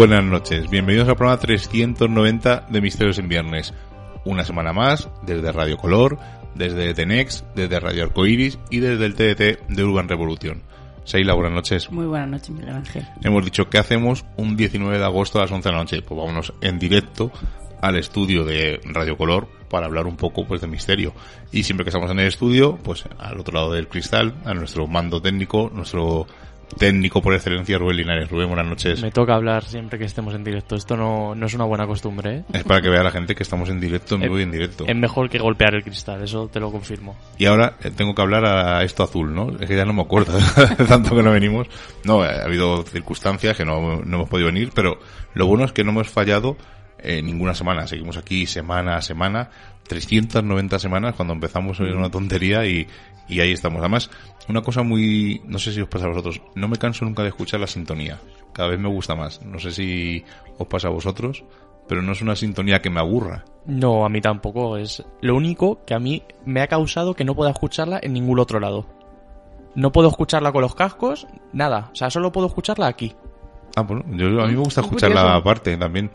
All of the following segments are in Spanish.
Buenas noches, bienvenidos al programa 390 de Misterios en Viernes. Una semana más, desde Radio Color, desde Tenex, desde Radio Arcoiris y desde el TDT de Urban Revolución. Seila, buenas noches. Muy buenas noches, Miguel Ángel. Hemos dicho, ¿qué hacemos un 19 de agosto a las 11 de la noche? Pues vámonos en directo al estudio de Radio Color para hablar un poco pues de misterio. Y siempre que estamos en el estudio, pues al otro lado del cristal, a nuestro mando técnico, nuestro técnico por excelencia, Rubén Linares. Rubén, buenas noches. Me toca hablar siempre que estemos en directo. Esto no, no es una buena costumbre, ¿eh? Es para que vea la gente que estamos en directo, en vivo y en directo. Es mejor que golpear el cristal, eso te lo confirmo. Y ahora eh, tengo que hablar a esto azul, ¿no? Es que ya no me acuerdo tanto que no venimos. No, ha habido circunstancias que no, no hemos podido venir, pero lo bueno es que no hemos fallado eh, ninguna semana. Seguimos aquí semana a semana, 390 semanas cuando empezamos era una tontería y, y ahí estamos. Además, una cosa muy, no sé si os pasa a vosotros, no me canso nunca de escuchar la sintonía. Cada vez me gusta más. No sé si os pasa a vosotros, pero no es una sintonía que me aburra. No, a mí tampoco. Es lo único que a mí me ha causado que no pueda escucharla en ningún otro lado. No puedo escucharla con los cascos, nada. O sea, solo puedo escucharla aquí. Ah, bueno, yo, a mí me gusta escucharla aparte también.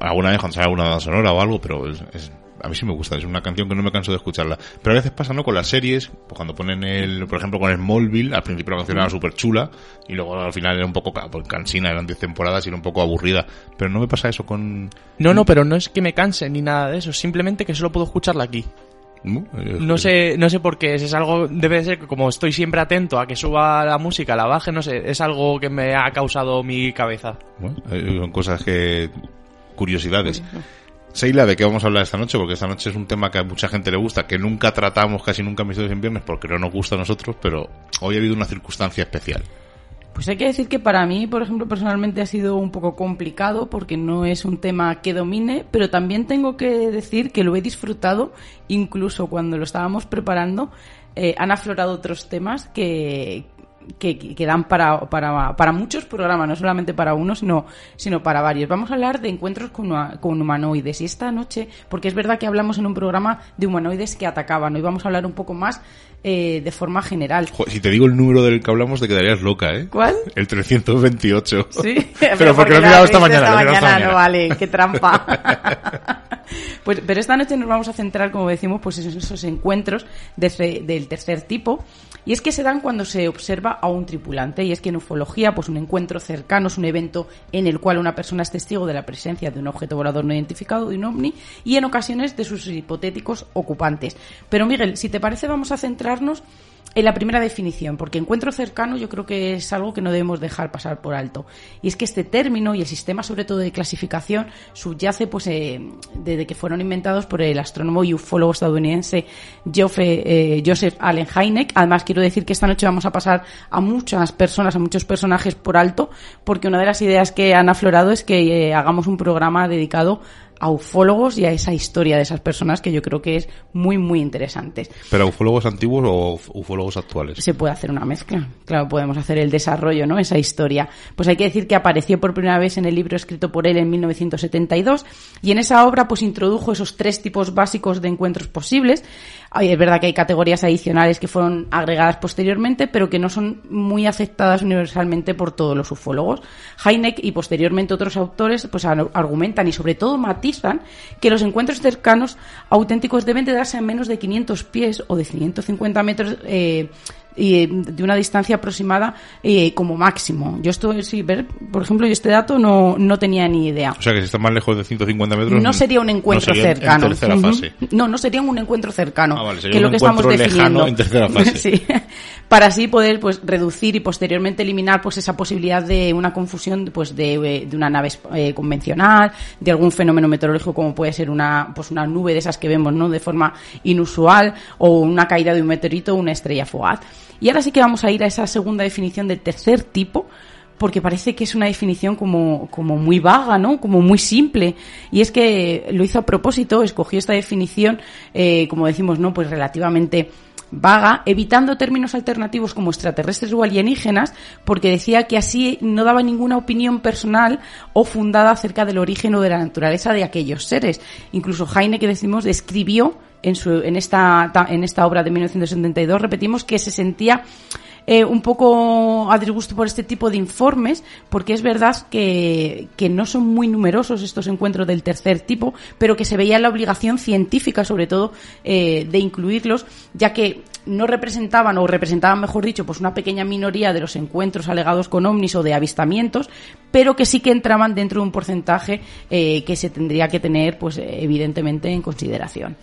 Alguna vez cuando sale alguna sonora o algo, pero es, es, a mí sí me gusta, es una canción que no me canso de escucharla. Pero a veces pasa, ¿no? Con las series, pues cuando ponen el, por ejemplo, con el Smallville, al principio la canción era súper chula, y luego al final era un poco, pues cansina, eran 10 temporadas y era un poco aburrida. Pero no me pasa eso con... No, no, pero no es que me canse ni nada de eso, simplemente que solo puedo escucharla aquí. No sé, no sé por qué, es algo, debe ser que como estoy siempre atento a que suba la música, la baje, no sé, es algo que me ha causado mi cabeza. Bueno, son cosas que, curiosidades. Seila, ¿de qué vamos a hablar esta noche? Porque esta noche es un tema que a mucha gente le gusta, que nunca tratamos casi nunca en Misterios en Viernes porque no nos gusta a nosotros, pero hoy ha habido una circunstancia especial. Pues hay que decir que para mí, por ejemplo, personalmente ha sido un poco complicado porque no es un tema que domine, pero también tengo que decir que lo he disfrutado, incluso cuando lo estábamos preparando, eh, han aflorado otros temas que, que, que, dan para, para, para, muchos programas, no solamente para uno, sino, sino para varios. Vamos a hablar de encuentros con, con, humanoides. Y esta noche, porque es verdad que hablamos en un programa de humanoides que atacaban, hoy vamos a hablar un poco más eh, de forma general. Si te digo el número del que hablamos, te quedarías loca, ¿eh? ¿Cuál? El 328. Sí, pero, pero porque, lo he mirado esta mañana. Esta mañana, esta mañana. No vale, qué trampa. Pues, pero esta noche nos vamos a centrar, como decimos, pues en esos encuentros de, del tercer tipo. Y es que se dan cuando se observa a un tripulante. Y es que en ufología, pues un encuentro cercano es un evento en el cual una persona es testigo de la presencia de un objeto volador no identificado, de un ovni, y en ocasiones de sus hipotéticos ocupantes. Pero Miguel, si te parece, vamos a centrarnos en la primera definición, porque encuentro cercano yo creo que es algo que no debemos dejar pasar por alto. Y es que este término y el sistema, sobre todo de clasificación, subyace pues eh, desde que fueron inventados por el astrónomo y ufólogo estadounidense Joseph, eh, Joseph Allen Hynek. Además, quiero decir que esta noche vamos a pasar a muchas personas, a muchos personajes por alto, porque una de las ideas que han aflorado es que eh, hagamos un programa dedicado a ufólogos y a esa historia de esas personas que yo creo que es muy, muy interesante. ¿Pero ufólogos antiguos o ufólogos actuales? Se puede hacer una mezcla. Claro, podemos hacer el desarrollo, ¿no? Esa historia. Pues hay que decir que apareció por primera vez en el libro escrito por él en 1972 y en esa obra pues introdujo esos tres tipos básicos de encuentros posibles es verdad que hay categorías adicionales que fueron agregadas posteriormente, pero que no son muy aceptadas universalmente por todos los ufólogos. Heineck y posteriormente otros autores pues argumentan y sobre todo matizan que los encuentros cercanos auténticos deben de darse a menos de 500 pies o de 150 metros eh, y de una distancia aproximada eh, como máximo. Yo estoy, sí, ver, por ejemplo, yo este dato no, no tenía ni idea. O sea que si está más lejos de 150 metros. No sería un encuentro cercano. No, no sería un encuentro cercano. Ah, que lo que estamos definiendo. En tercera fase. sí. Para así poder pues reducir y posteriormente eliminar pues esa posibilidad de una confusión pues de, eh, de una nave eh, convencional, de algún fenómeno meteorológico como puede ser una pues una nube de esas que vemos, ¿no? de forma inusual o una caída de un meteorito o una estrella fugaz. Y ahora sí que vamos a ir a esa segunda definición del tercer tipo, porque parece que es una definición como, como muy vaga, ¿no? Como muy simple. Y es que lo hizo a propósito, escogió esta definición, eh, como decimos, ¿no? Pues relativamente vaga, evitando términos alternativos como extraterrestres o alienígenas, porque decía que así no daba ninguna opinión personal o fundada acerca del origen o de la naturaleza de aquellos seres. Incluso Heine, que decimos, describió en, su, en, esta, en esta obra de 1972, repetimos que se sentía eh, un poco a disgusto por este tipo de informes, porque es verdad que, no son muy numerosos estos encuentros del tercer tipo, pero que se veía la obligación científica, sobre todo, eh, de incluirlos, ya que no representaban, o representaban, mejor dicho, pues una pequeña minoría de los encuentros alegados con ovnis o de avistamientos, pero que sí que entraban dentro de un porcentaje eh, que se tendría que tener, pues evidentemente, en consideración.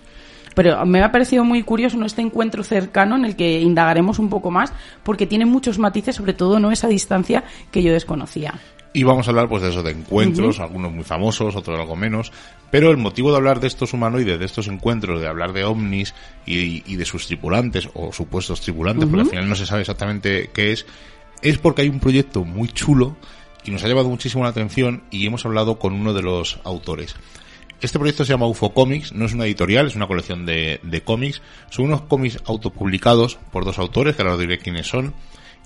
Pero me ha parecido muy curioso este encuentro cercano en el que indagaremos un poco más, porque tiene muchos matices, sobre todo no esa distancia que yo desconocía. Y vamos a hablar pues de eso, de encuentros, algunos muy famosos, otros algo menos. Pero el motivo de hablar de estos humanoides, de estos encuentros, de hablar de ovnis y, de sus tripulantes, o supuestos tripulantes, porque al final no se sabe exactamente qué es, es porque hay un proyecto muy chulo y nos ha llevado muchísimo la atención y hemos hablado con uno de los autores. Este proyecto se llama UFO Comics, no es una editorial, es una colección de, cómics. Son unos cómics autopublicados por dos autores, que ahora os diré quiénes son,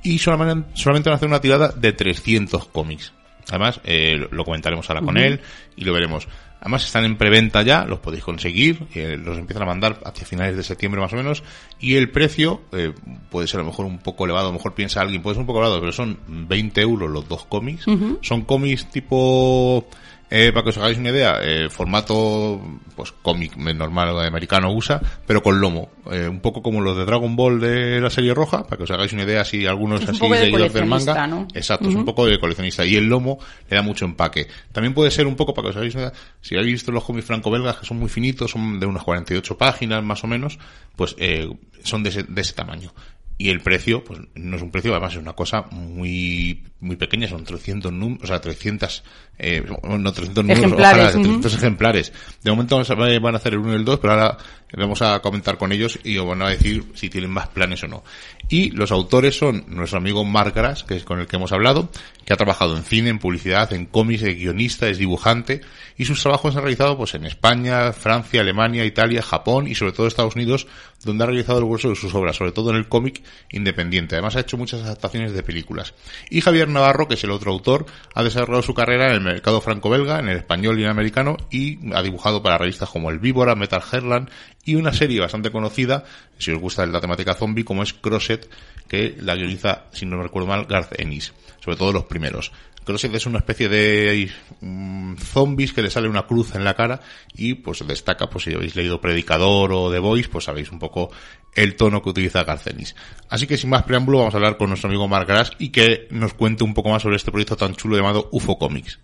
y solamente, solamente van a hacer una tirada de 300 cómics. Además, eh, lo comentaremos ahora con él y lo veremos. Además están en preventa ya, los podéis conseguir, eh, los empiezan a mandar hacia finales de septiembre más o menos, y el precio eh, puede ser a lo mejor un poco elevado, a lo mejor piensa alguien, puede ser un poco elevado, pero son 20 euros los dos cómics. Son cómics tipo eh, para que os hagáis una idea, eh, formato pues cómic normal americano usa, pero con lomo, eh, un poco como los de Dragon Ball de la serie roja, para que os hagáis una idea si algunos así seguidores del manga, exacto, es un poco de coleccionista. Y el lomo le da mucho empaque. También puede ser un poco para que os hagáis una idea, si habéis visto los cómics franco-belgas que son muy finitos, son de unas 48 páginas más o menos, pues eh, son de ese, de ese tamaño y el precio, pues no es un precio, además es una cosa muy muy pequeña, son 300 números, o sea, 300, eh, no 300 números, ejemplares, 300 ejemplares. De momento van a hacer el 1 y el 2, pero ahora vamos a comentar con ellos y os van a decir si tienen más planes o no. Y los autores son nuestro amigo Mark Grass, que es con el que hemos hablado, que ha trabajado en cine, en publicidad, en cómics, es guionista, es dibujante, y sus trabajos se han realizado pues en España, Francia, Alemania, Italia, Japón y sobre todo Estados Unidos, donde ha realizado el grueso de sus obras, sobre todo en el cómic independiente. Además ha hecho muchas adaptaciones de películas. Y Javier Navarro, que es el otro autor, ha desarrollado su carrera en el mercado franco-belga, en el español y en el americano, y ha dibujado para revistas como El Víbora, Metal Herland y una serie bastante conocida, si os gusta la temática zombie, como es Crosset, que la guioniza, si no recuerdo mal, Garth Ennis, sobre todo los primeros. Crosset es una especie de mm, zombies que le sale una cruz en la cara y pues destaca, pues si habéis leído Predicador o The Voice, pues sabéis un poco el tono que utiliza Garcenis. Así que sin más preámbulo vamos a hablar con nuestro amigo Mark Grass y que nos cuente un poco más sobre este proyecto tan chulo llamado UFO Comics.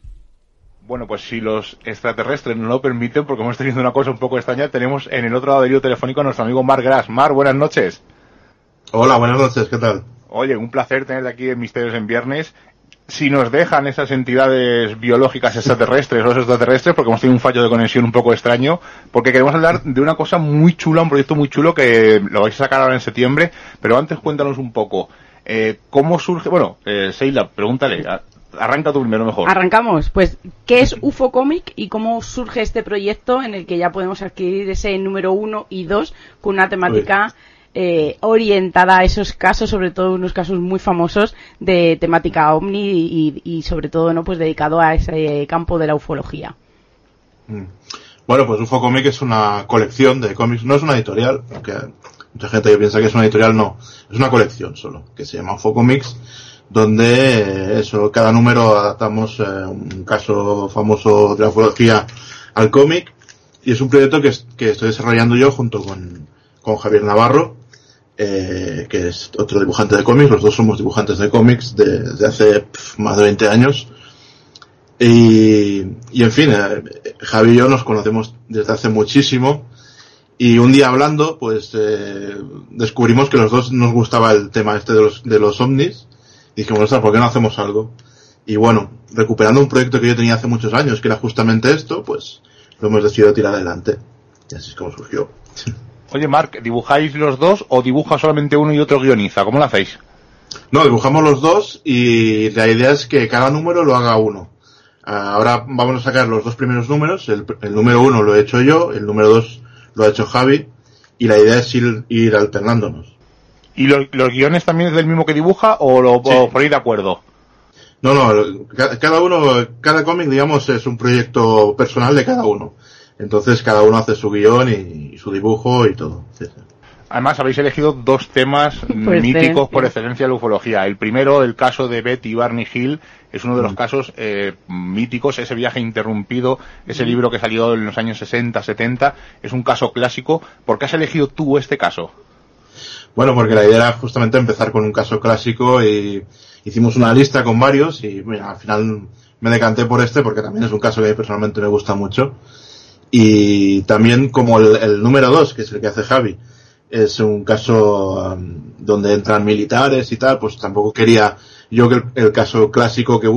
Bueno, pues si los extraterrestres no lo permiten, porque hemos tenido una cosa un poco extraña, tenemos en el otro lado del hilo telefónico a nuestro amigo Mar Gras. Mar, buenas noches. Hola, buenas noches, ¿qué tal? Oye, un placer tenerte aquí en Misterios en Viernes. Si nos dejan esas entidades biológicas extraterrestres o extraterrestres, porque hemos tenido un fallo de conexión un poco extraño, porque queremos hablar de una cosa muy chula, un proyecto muy chulo que lo vais a sacar ahora en septiembre, pero antes cuéntanos un poco. Eh, ¿Cómo surge? Bueno, eh, Seila, pregúntale. Arranca tú primero mejor. Arrancamos. Pues, ¿qué es UFO Comic y cómo surge este proyecto en el que ya podemos adquirir ese número uno y dos con una temática eh, orientada a esos casos, sobre todo unos casos muy famosos de temática ovni y, sobre todo, no, pues dedicado a ese campo de la ufología. Mm. Bueno, pues UFO Comic es una colección de cómics, no es una editorial, aunque mucha gente que piensa que es una editorial, no, es una colección solo, que se llama UFO Comics, donde eh, eso, cada número adaptamos eh, un caso famoso de la ufología al cómic, y es un proyecto que, que estoy desarrollando yo junto con, con Javier Navarro, eh, que es otro dibujante de cómics, los dos somos dibujantes de cómics desde de hace más de 20 años, y, y en fin, eh, Javi y yo nos conocemos desde hace muchísimo. Y un día hablando, pues eh, descubrimos que los dos nos gustaba el tema este de los, de los ovnis. Y dijimos, ¿por qué no hacemos algo? Y bueno, recuperando un proyecto que yo tenía hace muchos años, que era justamente esto, pues lo hemos decidido tirar adelante. Y así es como surgió. Oye, Mark, ¿dibujáis los dos o dibuja solamente uno y otro guioniza? ¿Cómo lo hacéis? No, dibujamos los dos y la idea es que cada número lo haga uno. Ahora vamos a sacar los dos primeros números. El, número uno lo he hecho yo, el número dos lo ha hecho Javi. Y la idea es ir, ir alternándonos. ¿Y los, guiones también es del mismo que dibuja o lo por ir de acuerdo? No, no, cada uno, cada cómic, digamos, es un proyecto personal de cada uno. Entonces cada uno hace su guion y, su dibujo y todo. Además, habéis elegido dos temas míticos por excelencia de la ufología. El primero, el caso de Betty y Barney Hill, es uno de los mm. casos eh, míticos, ese viaje interrumpido, ese mm. libro que salió en los años 60, 70, es un caso clásico. ¿Por qué has elegido tú este caso? Bueno, porque la idea era justamente empezar con un caso clásico y hicimos una lista con varios y al final me decanté por este porque también es un caso que personalmente me gusta mucho. Y también como el, número dos, que es el que hace Javi, es un caso um, donde entran militares y tal, pues tampoco quería yo que el, caso clásico que,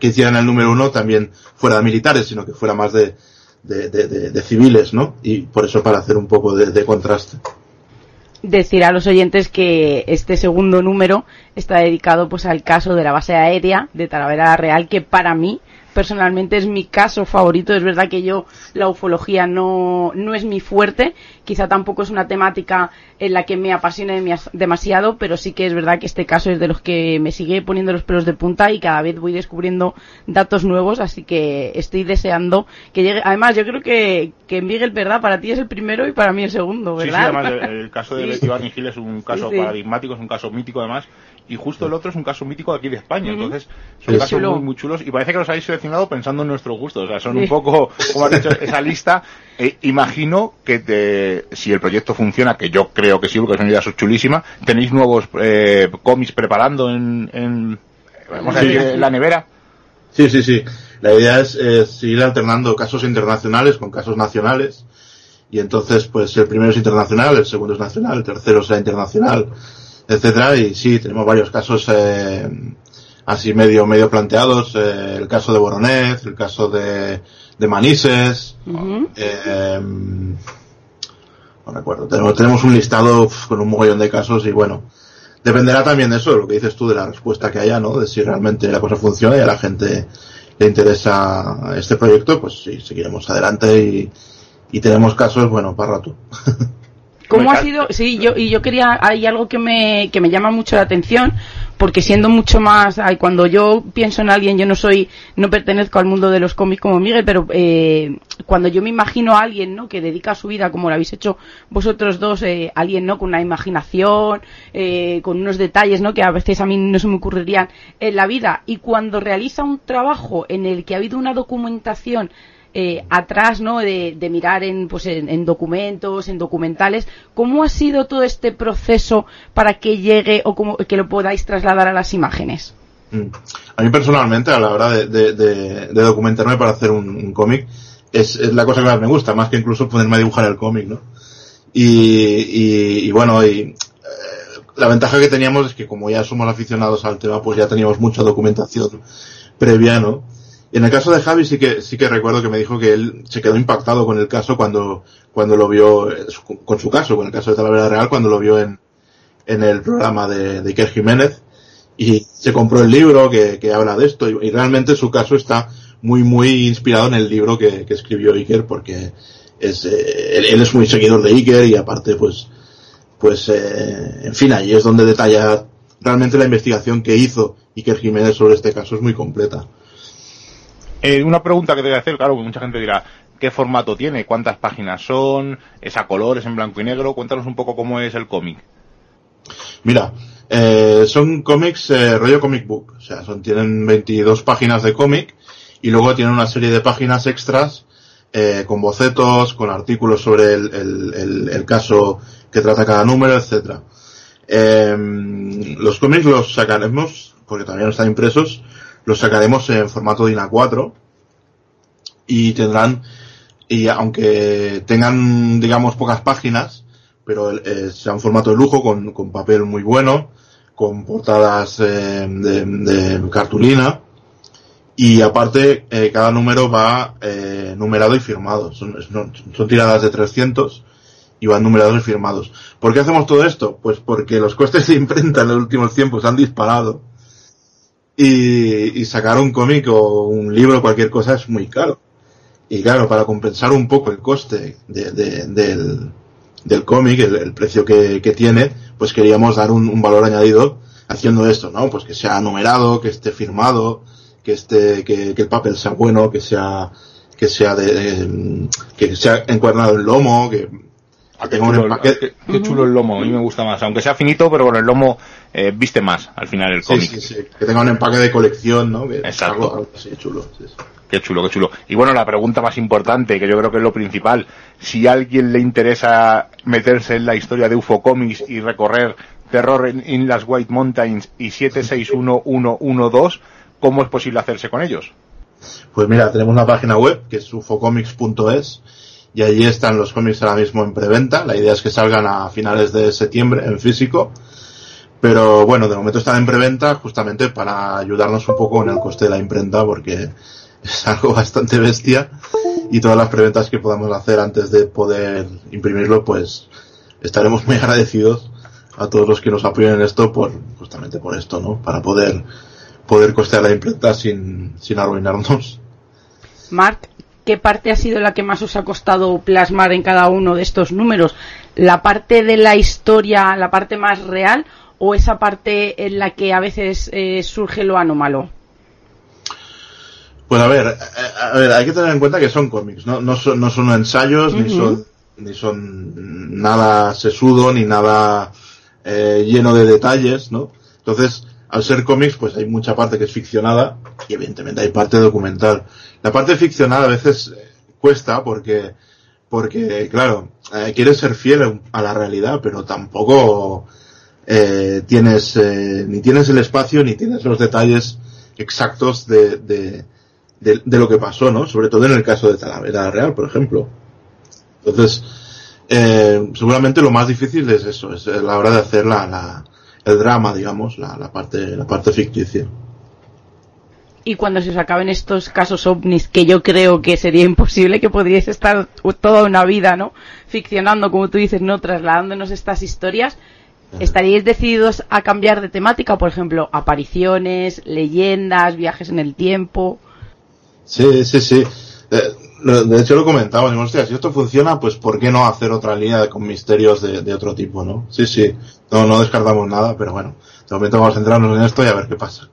que hicieran el número uno también fuera de militares, sino que fuera más de, de, de, civiles, ¿no? Y por eso para hacer un poco de, contraste. Decir a los oyentes que este segundo número está dedicado pues al caso de la base aérea de Talavera Real, que para mí personalmente es mi caso favorito. Es verdad que yo la ufología no, no es mi fuerte, quizá tampoco es una temática en la que me apasione demasiado, pero sí que es verdad que este caso es de los que me sigue poniendo los pelos de punta y cada vez voy descubriendo datos nuevos, así que estoy deseando que llegue. Además, yo creo que, que Miguel, ¿verdad? Para ti es el primero y para mí el segundo, ¿verdad? Sí, sí además el, caso de sí. Betty Gil es un caso paradigmático, es un caso mítico además, y justo el otro es un caso mítico de aquí de España, entonces son casos muy, muy chulos y parece que los habéis seleccionado pensando en nuestro gusto, o sea, son un poco, como has dicho, esa lista, eh, imagino que te, si el proyecto funciona, que yo creo que sí, porque es una idea chulísima, tenéis nuevos eh, cómics preparando en, en, vamos a decir, la nevera. Sí, sí, sí. La idea es, es, ir alternando casos internacionales con casos nacionales. Y entonces, pues el primero es internacional, el segundo es nacional, el tercero será internacional, etcétera. Y sí, tenemos varios casos eh, así medio medio planteados. Eh, el caso de Boronez, el caso de, de Manises. eh, no recuerdo. Tenemos, tenemos un listado con un mogollón de casos y bueno, dependerá también de eso, lo que dices tú, de la respuesta que haya, ¿no? De si realmente la cosa funciona y a la gente le interesa este proyecto, pues sí, seguiremos adelante y, y tenemos casos, bueno, para rato. ¿Cómo ha sido? Sí, yo, y yo quería, hay algo que me, que me llama mucho la atención, porque siendo mucho más, ay, cuando yo pienso en alguien, yo no soy, no pertenezco al mundo de los cómics como Miguel, pero eh, cuando yo me imagino a alguien, ¿no? Que dedica su vida, como lo habéis hecho vosotros dos, eh, alguien, ¿no? Con una imaginación, eh, con unos detalles, ¿no? Que a veces a mí no se me ocurrirían en la vida. Y cuando realiza un trabajo en el que ha habido una documentación eh, atrás, ¿no? De, mirar en, pues en, documentos, en documentales. ¿Cómo ha sido todo este proceso para que llegue o como, que lo podáis trasladar a las imágenes? Mm. A mí personalmente, a la hora de, documentarme para hacer un, cómic, es, la cosa que más me gusta, más que incluso ponerme a dibujar el cómic, ¿no? Y, bueno, y eh, la ventaja que teníamos es que como ya somos aficionados al tema, pues ya teníamos mucha documentación previa, ¿no? En el caso de Javi sí que, sí que recuerdo que me dijo que él se quedó impactado con el caso cuando, cuando lo vio, con su caso, con el caso de Talavera Real, cuando lo vio en, en el programa de, Iker Jiménez y se compró el libro que, que habla de esto y, realmente su caso está muy, muy inspirado en el libro que, que escribió Iker porque es, eh, él, es muy seguidor de Iker y aparte pues, pues, eh, en fin, ahí es donde detalla realmente la investigación que hizo Iker Jiménez sobre este caso es muy completa. Eh, una pregunta que te voy a hacer, claro, mucha gente dirá, qué formato tiene, cuántas páginas son, es a colores, en blanco y negro. Cuéntanos un poco cómo es el cómic. Mira, eh, son cómics eh, rollo comic book, o sea, son, tienen 22 páginas de cómic y luego tienen una serie de páginas extras eh, con bocetos, con artículos sobre el, caso que trata cada número, etcétera. Eh, los cómics los sacaremos, porque también están impresos, los sacaremos en formato DIN A4 y tendrán, y aunque tengan, digamos, pocas páginas, pero eh, sea un formato de lujo con, con papel muy bueno, con portadas eh, de, cartulina y aparte eh, cada número va eh, numerado y firmado. Son, son, tiradas de 300 y van numerados y firmados. ¿Por qué hacemos todo esto? Pues porque los costes de imprenta en los últimos tiempos han disparado y, y sacar un cómic o un libro cualquier cosa es muy caro. Y claro, para compensar un poco el coste de, de, del, del cómic, el, precio que, que, tiene, pues queríamos dar un, un, valor añadido haciendo esto, ¿no? Pues que sea numerado, que esté firmado, que esté, que, que el papel sea bueno, que sea, que sea de, que sea encuadernado el lomo, que, que tenga un empaque. Qué, qué, chulo el lomo, a mí me gusta más. Aunque sea finito, pero con el lomo eh, viste más al final el cómic. Sí, sí, sí. Que tenga un empaque de colección, ¿no? Que Exacto. Algo, algo así chulo. Sí, sí. Qué chulo, qué chulo. Y bueno, la pregunta más importante, que yo creo que es lo principal, si a alguien le interesa meterse en la historia de UFO Comics y recorrer Terror en, las White Mountains y 761112, ¿cómo es posible hacerse con ellos? Pues mira, tenemos una página web que es ufocomics.es y allí están los cómics ahora mismo en preventa. La idea es que salgan a finales de septiembre en físico. Pero bueno, de momento están en preventa justamente para ayudarnos un poco en el coste de la imprenta porque es algo bastante bestia y todas las preventas que podamos hacer antes de poder imprimirlo pues estaremos muy agradecidos a todos los que nos apoyen en esto por justamente por esto, ¿no? Para poder poder costear la imprenta sin, sin arruinarnos. Mark, ¿qué parte ha sido la que más os ha costado plasmar en cada uno de estos números? ¿La parte de la historia, la parte más real o esa parte en la que a veces eh, surge lo anómalo? Pues a ver, a ver, hay que tener en cuenta que son cómics, no, no, son, no son ensayos, uh -huh. ni son ni son nada sesudo, ni nada eh, lleno de detalles, ¿no? Entonces, al ser cómics, pues hay mucha parte que es ficcionada y evidentemente hay parte documental. La parte ficcionada a veces cuesta porque, porque claro, eh, quieres ser fiel a la realidad, pero tampoco eh, tienes, eh, ni tienes el espacio ni tienes los detalles exactos de, de, de, de, lo que pasó, ¿no? Sobre todo en el caso de Talavera Real, por ejemplo. Entonces, eh, seguramente lo más difícil es eso, es la hora de hacer la, la el drama, digamos, la, la, parte, la parte ficticia. Y cuando se os acaben estos casos ovnis, que yo creo que sería imposible, que podríais estar toda una vida, ¿no? Ficcionando, como tú dices, ¿no? Trasladándonos estas historias, ¿estaríais decididos a cambiar de temática? Por ejemplo, apariciones, leyendas, viajes en el tiempo. Sí, sí, sí. Eh, de hecho lo comentaba, digo, hostia, si esto funciona, pues ¿por qué no hacer otra línea con misterios de, de, otro tipo, no? Sí, sí, no, no descartamos nada, pero bueno, de momento vamos a centrarnos en esto y a ver qué pasa.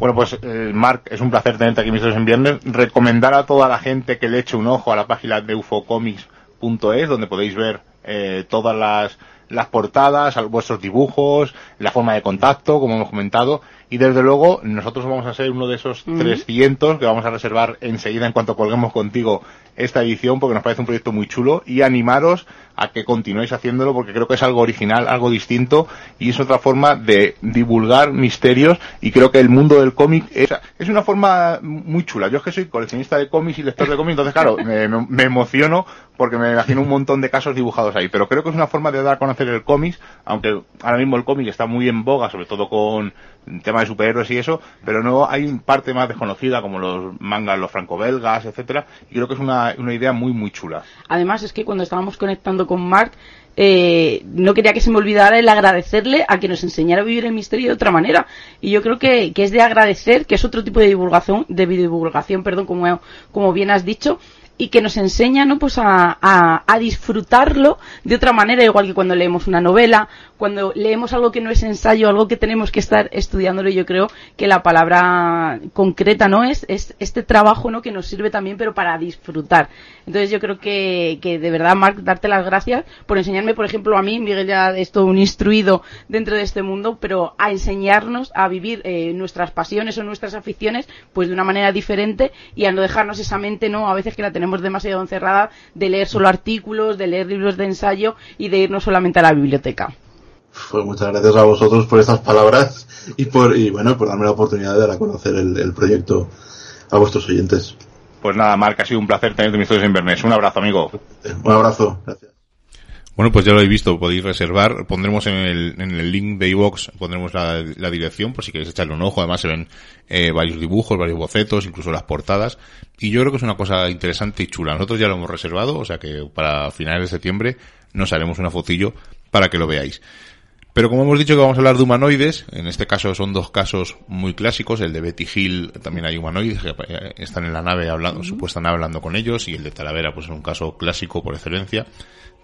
Bueno, pues eh, Mark, es un placer tenerte aquí en Viernes. Recomendar a toda la gente que le eche un ojo a la página de ufocomics.es, donde podéis ver eh, todas las, las portadas, vuestros dibujos, la forma de contacto, como hemos comentado, y desde luego nosotros vamos a ser uno de esos uh -huh. 300 que vamos a reservar enseguida en cuanto colguemos contigo esta edición porque nos parece un proyecto muy chulo y animaros a que continuéis haciéndolo porque creo que es algo original, algo distinto y es otra forma de divulgar misterios y creo que el mundo del cómic es, es una forma muy chula. Yo es que soy coleccionista de cómics y lector de cómics, entonces claro, me, me, emociono porque me imagino un montón de casos dibujados ahí, pero creo que es una forma de dar a conocer el cómic, aunque ahora mismo el cómic está muy en boga, sobre todo con temas de superhéroes y eso, pero no hay parte más desconocida como los mangas, los franco-belgas, etcétera, y creo que es una, una idea muy muy chula. Además es que cuando estábamos conectando con Mark, eh, no quería que se me olvidara el agradecerle a que nos enseñara a vivir el misterio de otra manera. Y yo creo que, que es de agradecer, que es otro tipo de divulgación, de divulgación, perdón, como, como bien has dicho, y que nos enseña ¿no? pues a, a, disfrutarlo de otra manera, igual que cuando leemos una novela, cuando leemos algo que no es ensayo, algo que tenemos que estar estudiándolo, yo creo que la palabra concreta no es, es este trabajo ¿no? que nos sirve también, pero para disfrutar. Entonces yo creo que, que de verdad, Marc, darte las gracias por enseñarme, por ejemplo, a mí, Miguel ya es todo un instruido dentro de este mundo, pero a enseñarnos a vivir eh, nuestras pasiones o nuestras aficiones pues de una manera diferente y a no dejarnos esa mente, ¿no? A veces que la tenemos demasiado encerrada de leer solo artículos, de leer libros de ensayo y de irnos solamente a la biblioteca. Pues muchas gracias a vosotros por estas palabras y por y bueno por darme la oportunidad de dar a conocer el, proyecto a vuestros oyentes. Pues nada, Marc, ha sido un placer tenerte en Historias Inverness. Un abrazo, amigo. Un abrazo, gracias. Bueno, pues ya lo habéis visto, podéis reservar. Pondremos en el, en el link de iVox, pondremos la, la, dirección por si queréis echarle un ojo. Además se ven eh, varios dibujos, varios bocetos, incluso las portadas. Y yo creo que es una cosa interesante y chula. Nosotros ya lo hemos reservado, o sea que para finales de septiembre nos haremos una fotillo para que lo veáis. Pero como hemos dicho que vamos a hablar de humanoides, en este caso son dos casos muy clásicos, el de Betty Hill también hay humanoides que eh, están en la nave hablando, supuestamente hablando con ellos, y el de Talavera pues es un caso clásico por excelencia.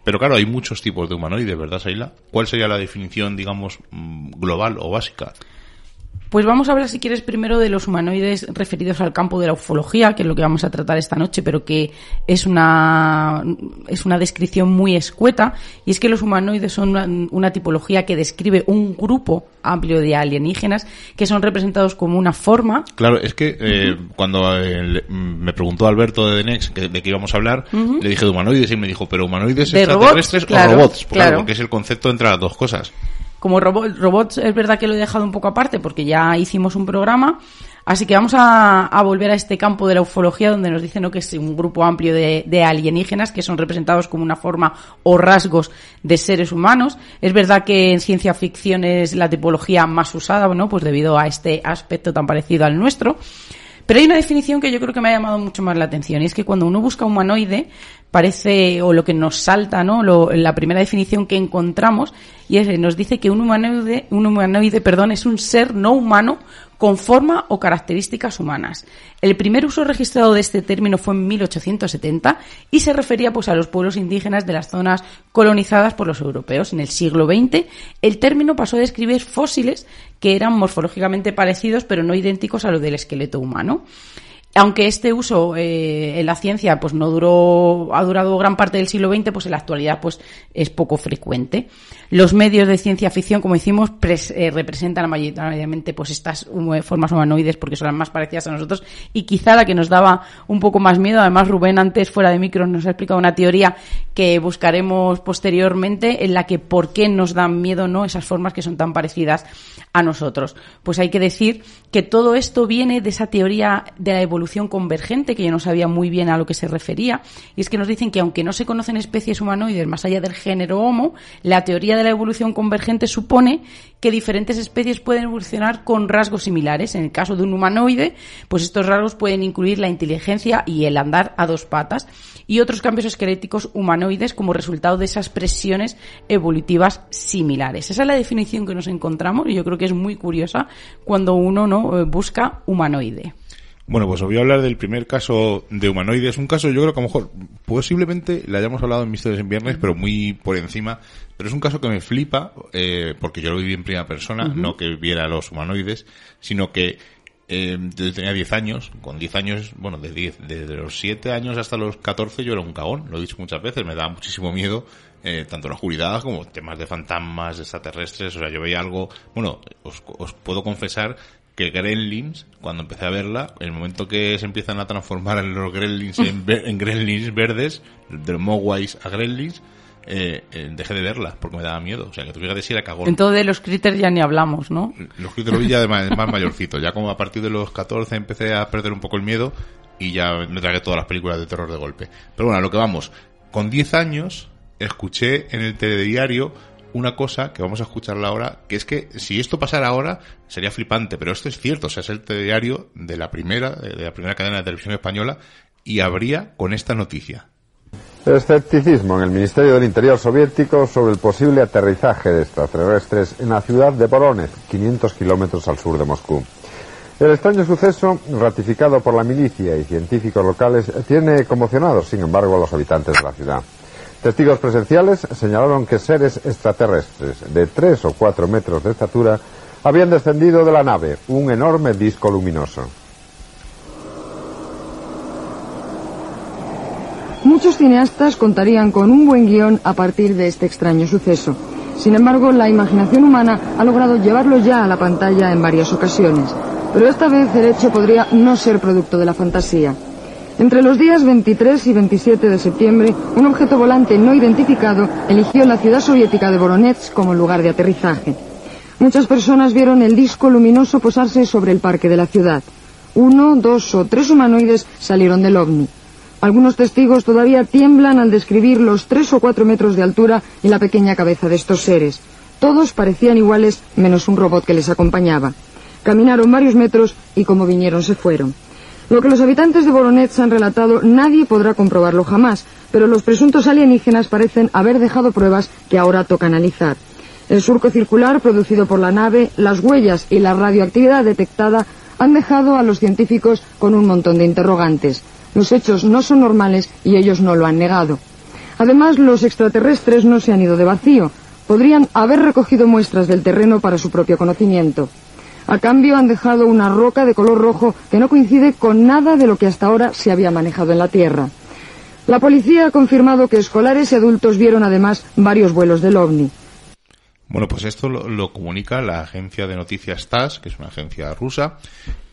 Pero claro, hay muchos tipos de humanoides, ¿verdad, Saila? ¿Cuál sería la definición, digamos, mm, global o básica? Pues vamos a hablar, si quieres, primero de los humanoides referidos al campo de la ufología, que es lo que vamos a tratar esta noche, pero que es una, es una descripción muy escueta. Y es que los humanoides son una, tipología que describe un grupo amplio de alienígenas que son representados como una forma. Claro, es que eh, cuando eh, me preguntó Alberto de Denex de qué íbamos a hablar, le dije de humanoides y me dijo, pero humanoides extraterrestres o robots, claro, porque es el concepto entre las dos cosas. Como robots es verdad que lo he dejado un poco aparte porque ya hicimos un programa, así que vamos a, volver a este campo de la ufología donde nos dicen que es un grupo amplio de, alienígenas que son representados como una forma o rasgos de seres humanos. Es verdad que en ciencia ficción es la tipología más usada, ¿no? Pues debido a este aspecto tan parecido al nuestro. Pero hay una definición que yo creo que me ha llamado mucho más la atención y es que cuando uno busca humanoide parece, o lo que nos salta, ¿no? la primera definición que encontramos, y es, nos dice que un humanoide, un humanoide, perdón, es un ser no humano con forma o características humanas. El primer uso registrado de este término fue en 1870 y se refería pues a los pueblos indígenas de las zonas colonizadas por los europeos. En el siglo XX el término pasó a describir fósiles que eran morfológicamente parecidos pero no idénticos a los del esqueleto humano aunque este uso eh, en la ciencia pues no duró ha durado gran parte del siglo XX pues en la actualidad pues es poco frecuente. Los medios de ciencia ficción como decimos eh, representan mayoritariamente pues estas formas humanoides porque son las más parecidas a nosotros. Y quizá la que nos daba un poco más miedo además Rubén antes fuera de micro nos ha explicado una teoría que buscaremos posteriormente en la que por qué nos dan miedo no esas formas que son tan parecidas a nosotros. Pues hay que decir que todo esto viene de esa teoría de la evolución convergente, que yo no sabía muy bien a lo que se refería, y es que nos dicen que aunque no se conocen especies humanoides más allá del género Homo, la teoría de la evolución convergente supone que diferentes especies pueden evolucionar con rasgos similares. En el caso de un humanoide, pues estos rasgos pueden incluir la inteligencia y el andar a dos patas y otros cambios esqueléticos humanoides como resultado de esas presiones evolutivas similares. Esa es la definición que nos encontramos y yo creo que es muy curiosa cuando uno no eh, busca humanoide. Bueno, pues os voy a hablar del primer caso de humanoides. Un caso, yo creo que a lo mejor, posiblemente le hayamos hablado en Misterios en Viernes, pero muy por encima. Pero es un caso que me flipa, eh, porque yo lo viví en primera persona, no que viera los humanoides, sino que eh, yo tenía 10 años, con 10 años, bueno, de 10, desde los 7 años hasta los 14 yo era un cagón, lo he dicho muchas veces, me daba muchísimo miedo, eh, tanto la oscuridad como temas de fantasmas, extraterrestres, o sea, yo veía algo, bueno, os, os puedo confesar que Gremlins, cuando empecé a verla, el momento que se empiezan a transformar en los Gremlins en, en Gremlins verdes, de Mogwais a Gremlins, eh, eh, dejé de verla porque me daba miedo. O sea, que tú fíjate si era cagón. Entonces de los critters ya ni hablamos, ¿no? Los critters vi ya de más, más mayorcito. Ya como a partir de los 14 empecé a perder un poco el miedo y ya me tragué todas las películas de terror de golpe. Pero bueno, a lo que vamos. Con 10 años escuché en el telediario una cosa que vamos a escucharla ahora, que es que si esto pasara ahora sería flipante, pero esto es cierto, o sea, es el diario de la primera, de la primera cadena de televisión española y habría con esta noticia. Escepticismo en el Ministerio del Interior soviético sobre el posible aterrizaje de extraterrestres en la ciudad de Voronezh, 500 kilómetros al sur de Moscú. El extraño suceso, ratificado por la milicia y científicos locales, tiene conmocionados, sin embargo, a los habitantes de la ciudad. Testigos presenciales señalaron que seres extraterrestres de tres o cuatro metros de estatura habían descendido de la nave, un enorme disco luminoso. Muchos cineastas contarían con un buen guion a partir de este extraño suceso. Sin embargo, la imaginación humana ha logrado llevarlo ya a la pantalla en varias ocasiones. Pero esta vez el hecho podría no ser producto de la fantasía. Entre los días 23 y 27 de septiembre, un objeto volante no identificado eligió la ciudad soviética de Voronezh como lugar de aterrizaje. Muchas personas vieron el disco luminoso posarse sobre el parque de la ciudad. Uno, dos o tres humanoides salieron del ovni. Algunos testigos todavía tiemblan al describir los tres o cuatro metros de altura y la pequeña cabeza de estos seres. Todos parecían iguales, menos un robot que les acompañaba. Caminaron varios metros y como vinieron se fueron. Lo que los habitantes de Voronezh han relatado nadie podrá comprobarlo jamás, pero los presuntos alienígenas parecen haber dejado pruebas que ahora toca analizar. El surco circular producido por la nave, las huellas y la radioactividad detectada han dejado a los científicos con un montón de interrogantes. Los hechos no son normales y ellos no lo han negado. Además, los extraterrestres no se han ido de vacío. Podrían haber recogido muestras del terreno para su propio conocimiento. A cambio han dejado una roca de color rojo que no coincide con nada de lo que hasta ahora se había manejado en la Tierra. La policía ha confirmado que escolares y adultos vieron además varios vuelos del ovni. Bueno, pues esto lo, comunica la agencia de noticias TAS, que es una agencia rusa,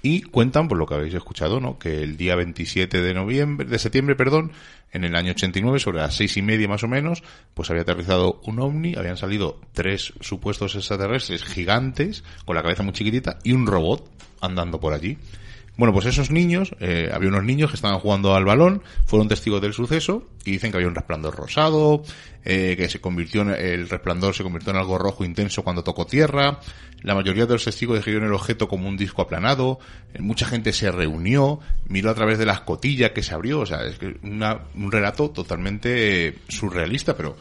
y cuentan, por lo que habéis escuchado, ¿no? Que el día 27 de noviembre, de septiembre, perdón, en el año 89, sobre las seis y media más o menos, pues había aterrizado un ovni, habían salido tres supuestos extraterrestres gigantes, con la cabeza muy chiquitita, y un robot andando por allí. Bueno, pues esos niños, eh, había unos niños que estaban jugando al balón, fueron testigos del suceso y dicen que había un resplandor rosado, eh, que se convirtió en, el resplandor se convirtió en algo rojo intenso cuando tocó tierra. La mayoría de los testigos describieron el objeto como un disco aplanado. Eh, mucha gente se reunió, miró a través de la escotilla que se abrió. O sea, es que un relato totalmente surrealista, pero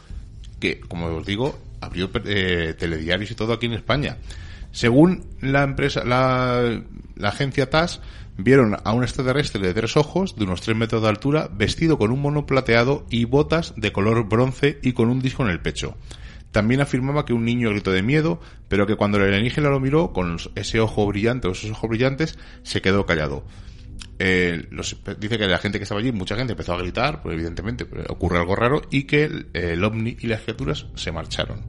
que, como os digo, abrió telediarios y todo aquí en España. Según la empresa, la, la agencia TAS, vieron a un extraterrestre de tres ojos, de unos tres metros de altura, vestido con un mono plateado y botas de color bronce y con un disco en el pecho. También afirmaba que un niño gritó de miedo, pero que cuando el alienígena lo miró con ese ojo brillante o esos ojos brillantes, se quedó callado. Eh, dice que la gente que estaba allí, mucha gente empezó a gritar, pues evidentemente pues, ocurre algo raro, y que el, el ovni y las criaturas se marcharon.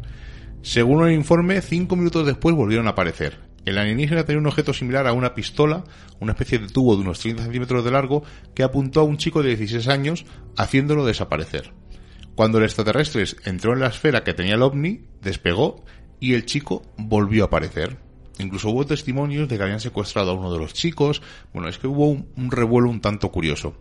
Según el informe, cinco minutos después volvieron a aparecer. El alienígena tenía un objeto similar a una pistola, una especie de tubo de unos 30 centímetros de largo, que apuntó a un chico de 16 años, haciéndolo desaparecer. Cuando el extraterrestre entró en la esfera que tenía el ovni, despegó y el chico volvió a aparecer. Incluso hubo testimonios de que habían secuestrado a uno de los chicos. Bueno, es que hubo un, revuelo un tanto curioso.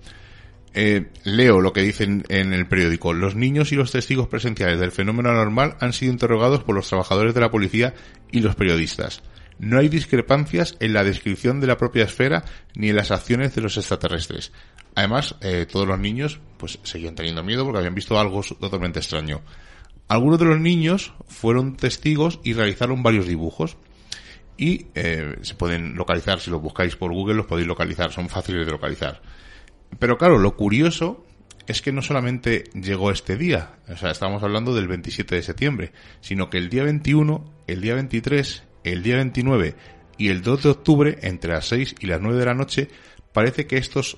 Eh, leo lo que dicen en el periódico. Los niños y los testigos presenciales del fenómeno anormal han sido interrogados por los trabajadores de la policía y los periodistas. No hay discrepancias en la descripción de la propia esfera ni en las acciones de los extraterrestres. Además, eh, todos los niños pues seguían teniendo miedo porque habían visto algo totalmente extraño. Algunos de los niños fueron testigos y realizaron varios dibujos. Y eh, se pueden localizar, si los buscáis por Google, los podéis localizar, son fáciles de localizar. Pero claro, lo curioso es que no solamente llegó este día, o sea, estamos hablando del 27 de septiembre, sino que el día 21, el día 23 el día 29 y el 2 de octubre, entre las 6 y las 9 de la noche, parece que estos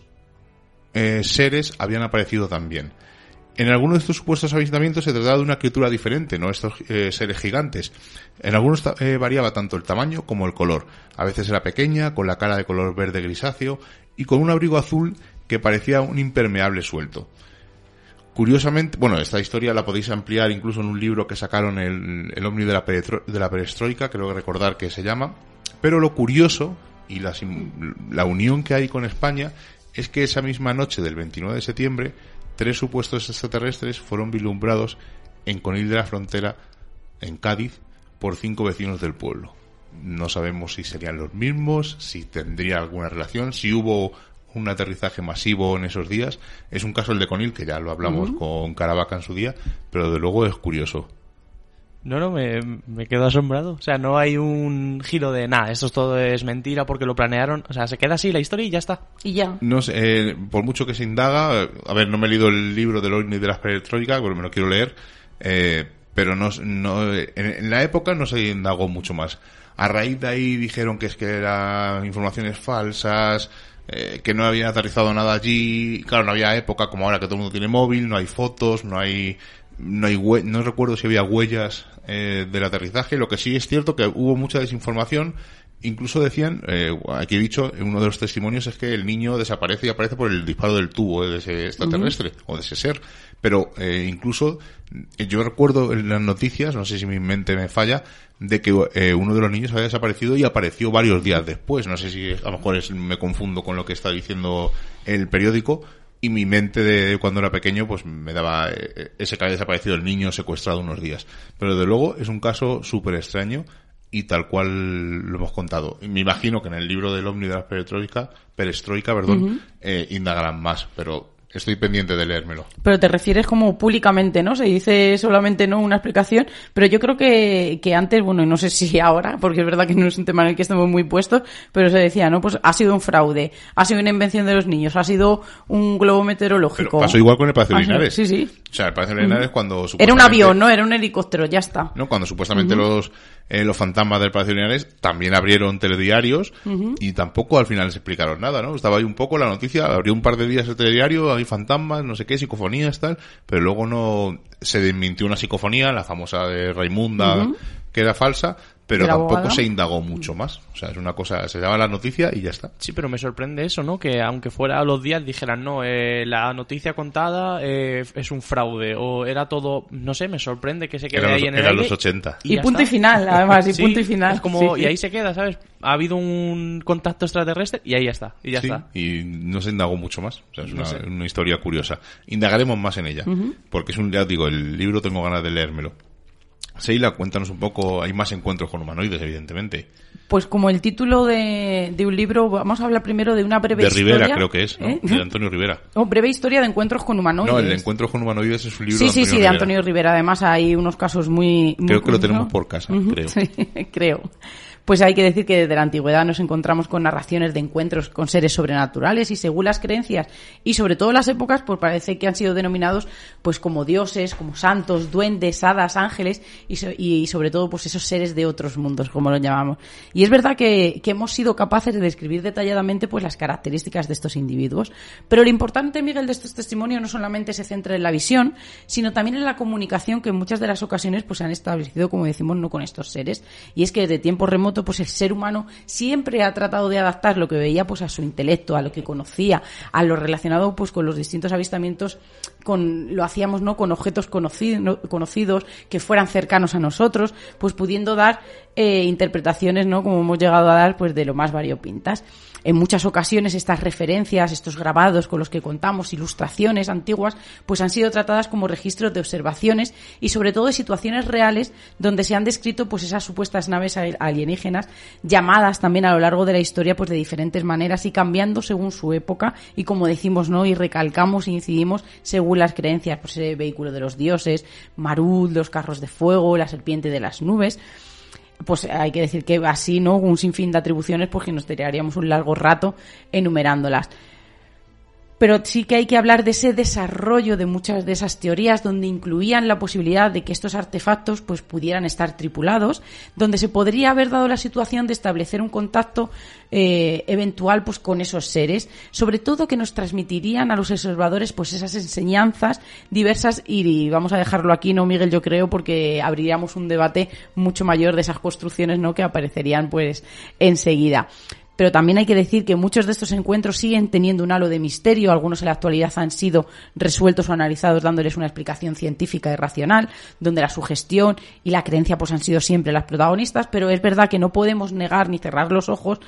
eh, seres habían aparecido también. En algunos de estos supuestos avistamientos se trataba de una criatura diferente, no estos eh, seres gigantes. En algunos eh, variaba tanto el tamaño como el color. A veces era pequeña, con la cara de color verde grisáceo y con un abrigo azul que parecía un impermeable suelto. Curiosamente, bueno, esta historia la podéis ampliar incluso en un libro que sacaron el, el Omni de la, de la Perestroika, creo que recordar que se llama. Pero lo curioso y la, la unión que hay con España es que esa misma noche del 29 de septiembre, tres supuestos extraterrestres fueron vislumbrados en Conil de la Frontera, en Cádiz, por cinco vecinos del pueblo. No sabemos si serían los mismos, si tendría alguna relación, si hubo un aterrizaje masivo en esos días. Es un caso el de Conil, que ya lo hablamos con Caravaca en su día, pero de luego es curioso. No, no, me, me quedo asombrado. O sea, no hay un giro de nada, esto todo es mentira porque lo planearon. O sea, se queda así la historia y ya está. Y ya. No sé, eh, por mucho que se indaga, a ver, no me he leído el libro del OVNI de la esfera electrónica, pero me lo quiero leer, eh, pero no, no en, en, la época no se indagó mucho más. A raíz de ahí dijeron que es que eran informaciones falsas, eh, que no había aterrizado nada allí. Claro, no había época como ahora que todo el mundo tiene móvil, no hay fotos, no hay no hay no recuerdo si había huellas eh, del aterrizaje. Lo que sí es cierto que hubo mucha desinformación. Incluso decían, eh, aquí he dicho, en uno de los testimonios es que el niño desaparece y aparece por el disparo del tubo de ese extraterrestre o de ese ser. Pero eh, incluso yo recuerdo en las noticias, no sé si mi mente me falla, de que eh, uno de los niños había desaparecido y apareció varios días después. No sé si a lo mejor es, me confundo con lo que está diciendo el periódico, y mi mente de cuando era pequeño pues me daba eh, ese que había desaparecido el niño secuestrado unos días. Pero de luego es un caso súper extraño y tal cual lo hemos contado. Me imagino que en el libro del Omni de la Perestroika, perestroika perdón, eh, indagarán más, pero Estoy pendiente de leérmelo. Pero te refieres como públicamente, ¿no? Se dice solamente no una explicación, pero yo creo que, que antes, bueno, y no sé si ahora, porque es verdad que no es un tema en el que estamos muy puestos, pero se decía, ¿no? Pues ha sido un fraude, ha sido una invención de los niños, ha sido un globo meteorológico. Pero pasó igual con el Palacio de Linares. Sí, sí. O sea, el Palacio de Linares cuando... Era un avión, ¿no? Era un helicóptero, ya está. No, cuando supuestamente los eh, los fantasmas del Palacio de Linares también abrieron telediarios y tampoco al final les explicaron nada, ¿no? Estaba ahí un poco la noticia, abrió un par de días el telediario, hay fantasmas, no sé qué, psicofonías, tal, pero luego no se desmintió una psicofonía, la famosa de Raimunda, que era falsa, pero tampoco se indagó mucho más. O sea, es una cosa, se daba la noticia y ya está. Sí, pero me sorprende eso, ¿no? Que aunque fuera a los días dijeran, no, eh, la noticia contada eh, es un fraude, o era todo, no sé, me sorprende que se quede ahí en el Era los 80. Y, punto y final, además, y punto y final. como, y ahí se queda, ¿sabes? Ha habido un contacto extraterrestre y ahí ya está, y ya está. y no se indagó mucho más. O sea, es una, historia curiosa. Indagaremos más en ella, porque es un, ya digo, el libro tengo ganas de leérmelo. Seila, cuéntanos un poco, hay más encuentros con humanoides, evidentemente. Pues como el título de, un libro, vamos a hablar primero de una breve historia. De Rivera, creo que es, ¿no? ¿Eh? De Antonio Rivera. Oh, breve historia de encuentros con humanoides. No, el de encuentros con humanoides es un libro sí, de Antonio Sí, sí, de Antonio Rivera. Además hay unos casos muy... Creo que lo tenemos por casa, creo. Sí, creo. Pues hay que decir que desde la antigüedad nos encontramos con narraciones de encuentros con seres sobrenaturales y según las creencias y sobre todo las épocas, pues parece que han sido denominados pues como dioses, como santos, duendes, hadas, ángeles y, sobre todo pues esos seres de otros mundos, como los llamamos. Y es verdad que, que, hemos sido capaces de describir detalladamente pues las características de estos individuos. Pero lo importante, Miguel, de estos testimonios no solamente se centra en la visión, sino también en la comunicación que en muchas de las ocasiones pues se han establecido, como decimos, no con estos seres. Y es que desde tiempos remotos pues el ser humano siempre ha tratado de adaptar lo que veía pues a su intelecto, a lo que conocía, a lo relacionado pues con los distintos avistamientos con lo hacíamos no con objetos conocidos que fueran cercanos a nosotros, pues pudiendo dar eh, interpretaciones, ¿no? Como hemos llegado a dar, pues de lo más variopintas. En muchas ocasiones estas referencias, estos grabados con los que contamos, ilustraciones antiguas, pues han sido tratadas como registros de observaciones y sobre todo de situaciones reales donde se han descrito pues esas supuestas naves alienígenas llamadas también a lo largo de la historia pues de diferentes maneras y cambiando según su época y como decimos, ¿no? Y recalcamos e incidimos según las creencias, pues ese vehículo de los dioses, Marud, los carros de fuego, la serpiente de las nubes pues hay que decir que así, ¿no? Un sinfín de atribuciones, pues que nos tiraríamos un largo rato enumerándolas pero sí que hay que hablar de ese desarrollo de muchas de esas teorías donde incluían la posibilidad de que estos artefactos pues pudieran estar tripulados, donde se podría haber dado la situación de establecer un contacto eh, eventual pues con esos seres, sobre todo que nos transmitirían a los observadores pues esas enseñanzas diversas y, vamos a dejarlo aquí, no Miguel, yo creo, porque abriríamos un debate mucho mayor de esas construcciones no que aparecerían pues enseguida pero también hay que decir que muchos de estos encuentros siguen teniendo un halo de misterio, algunos en la actualidad han sido resueltos o analizados dándoles una explicación científica y racional, donde la sugestión y la creencia pues han sido siempre las protagonistas, pero es verdad que no podemos negar ni cerrar los ojos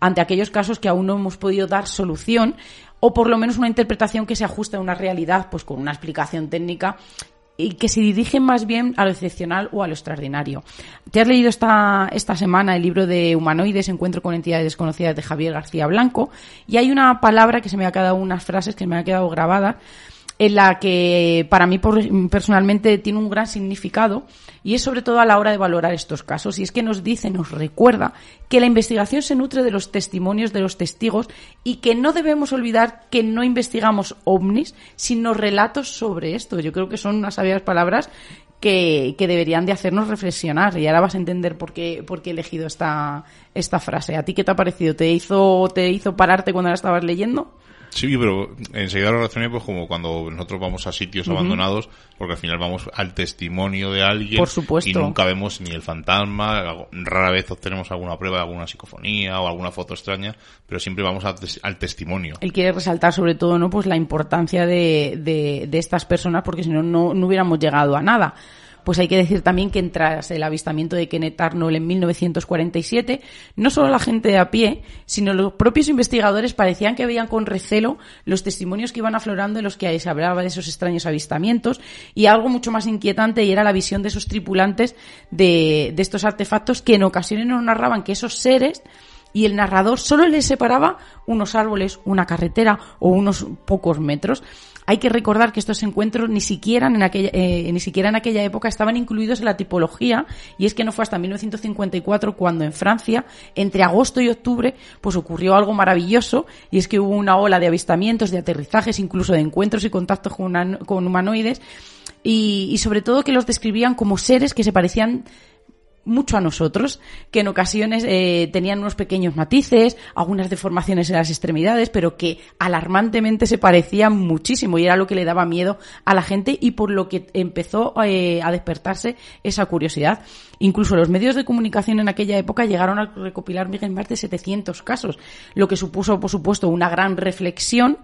ante aquellos casos que aún no hemos podido dar solución o por lo menos una interpretación que se ajuste a una realidad pues con una explicación técnica y que se dirigen más bien a lo excepcional o a lo extraordinario. Te has leído esta, esta semana el libro de Humanoides, Encuentro con entidades desconocidas de Javier García Blanco, y hay una palabra que se me ha quedado, unas frases que me han quedado grabadas, en la que para mí personalmente tiene un gran significado y es sobre todo a la hora de valorar estos casos. Y es que nos dice, nos recuerda que la investigación se nutre de los testimonios de los testigos y que no debemos olvidar que no investigamos ovnis, sino relatos sobre esto. Yo creo que son unas sabias palabras que, que, deberían de hacernos reflexionar. Y ahora vas a entender por qué, por qué he elegido esta, esta frase. ¿A ti qué te ha parecido? ¿Te hizo, te hizo pararte cuando la estabas leyendo? Sí, pero enseguida lo relacioné pues como cuando nosotros vamos a sitios abandonados, porque al final vamos al testimonio de alguien Por supuesto. y nunca vemos ni el fantasma, rara vez obtenemos alguna prueba de alguna psicofonía o alguna foto extraña, pero siempre vamos al, testimonio. Él quiere resaltar sobre todo, ¿no? Pues la importancia de, de, de estas personas, porque si no, no hubiéramos llegado a nada. Pues hay que decir también que tras el avistamiento de Kenneth Arnold en 1947, no solo la gente de a pie, sino los propios investigadores parecían que veían con recelo los testimonios que iban aflorando en los que se hablaba de esos extraños avistamientos y algo mucho más inquietante y era la visión de esos tripulantes de, de estos artefactos que en ocasiones nos narraban que esos seres y el narrador solo les separaba unos árboles, una carretera o unos pocos metros. Hay que recordar que estos encuentros ni siquiera en aquella, eh, ni siquiera en aquella época estaban incluidos en la tipología y es que no fue hasta 1954 cuando en Francia, entre agosto y octubre, pues ocurrió algo maravilloso y es que hubo una ola de avistamientos, de aterrizajes, incluso de encuentros y contactos con, con humanoides y, y sobre todo que los describían como seres que se parecían mucho a nosotros, que en ocasiones eh, tenían unos pequeños matices, algunas deformaciones en las extremidades, pero que alarmantemente se parecían muchísimo y era lo que le daba miedo a la gente y por lo que empezó eh, a despertarse esa curiosidad. Incluso los medios de comunicación en aquella época llegaron a recopilar más de 700 casos, lo que supuso, por supuesto, una gran reflexión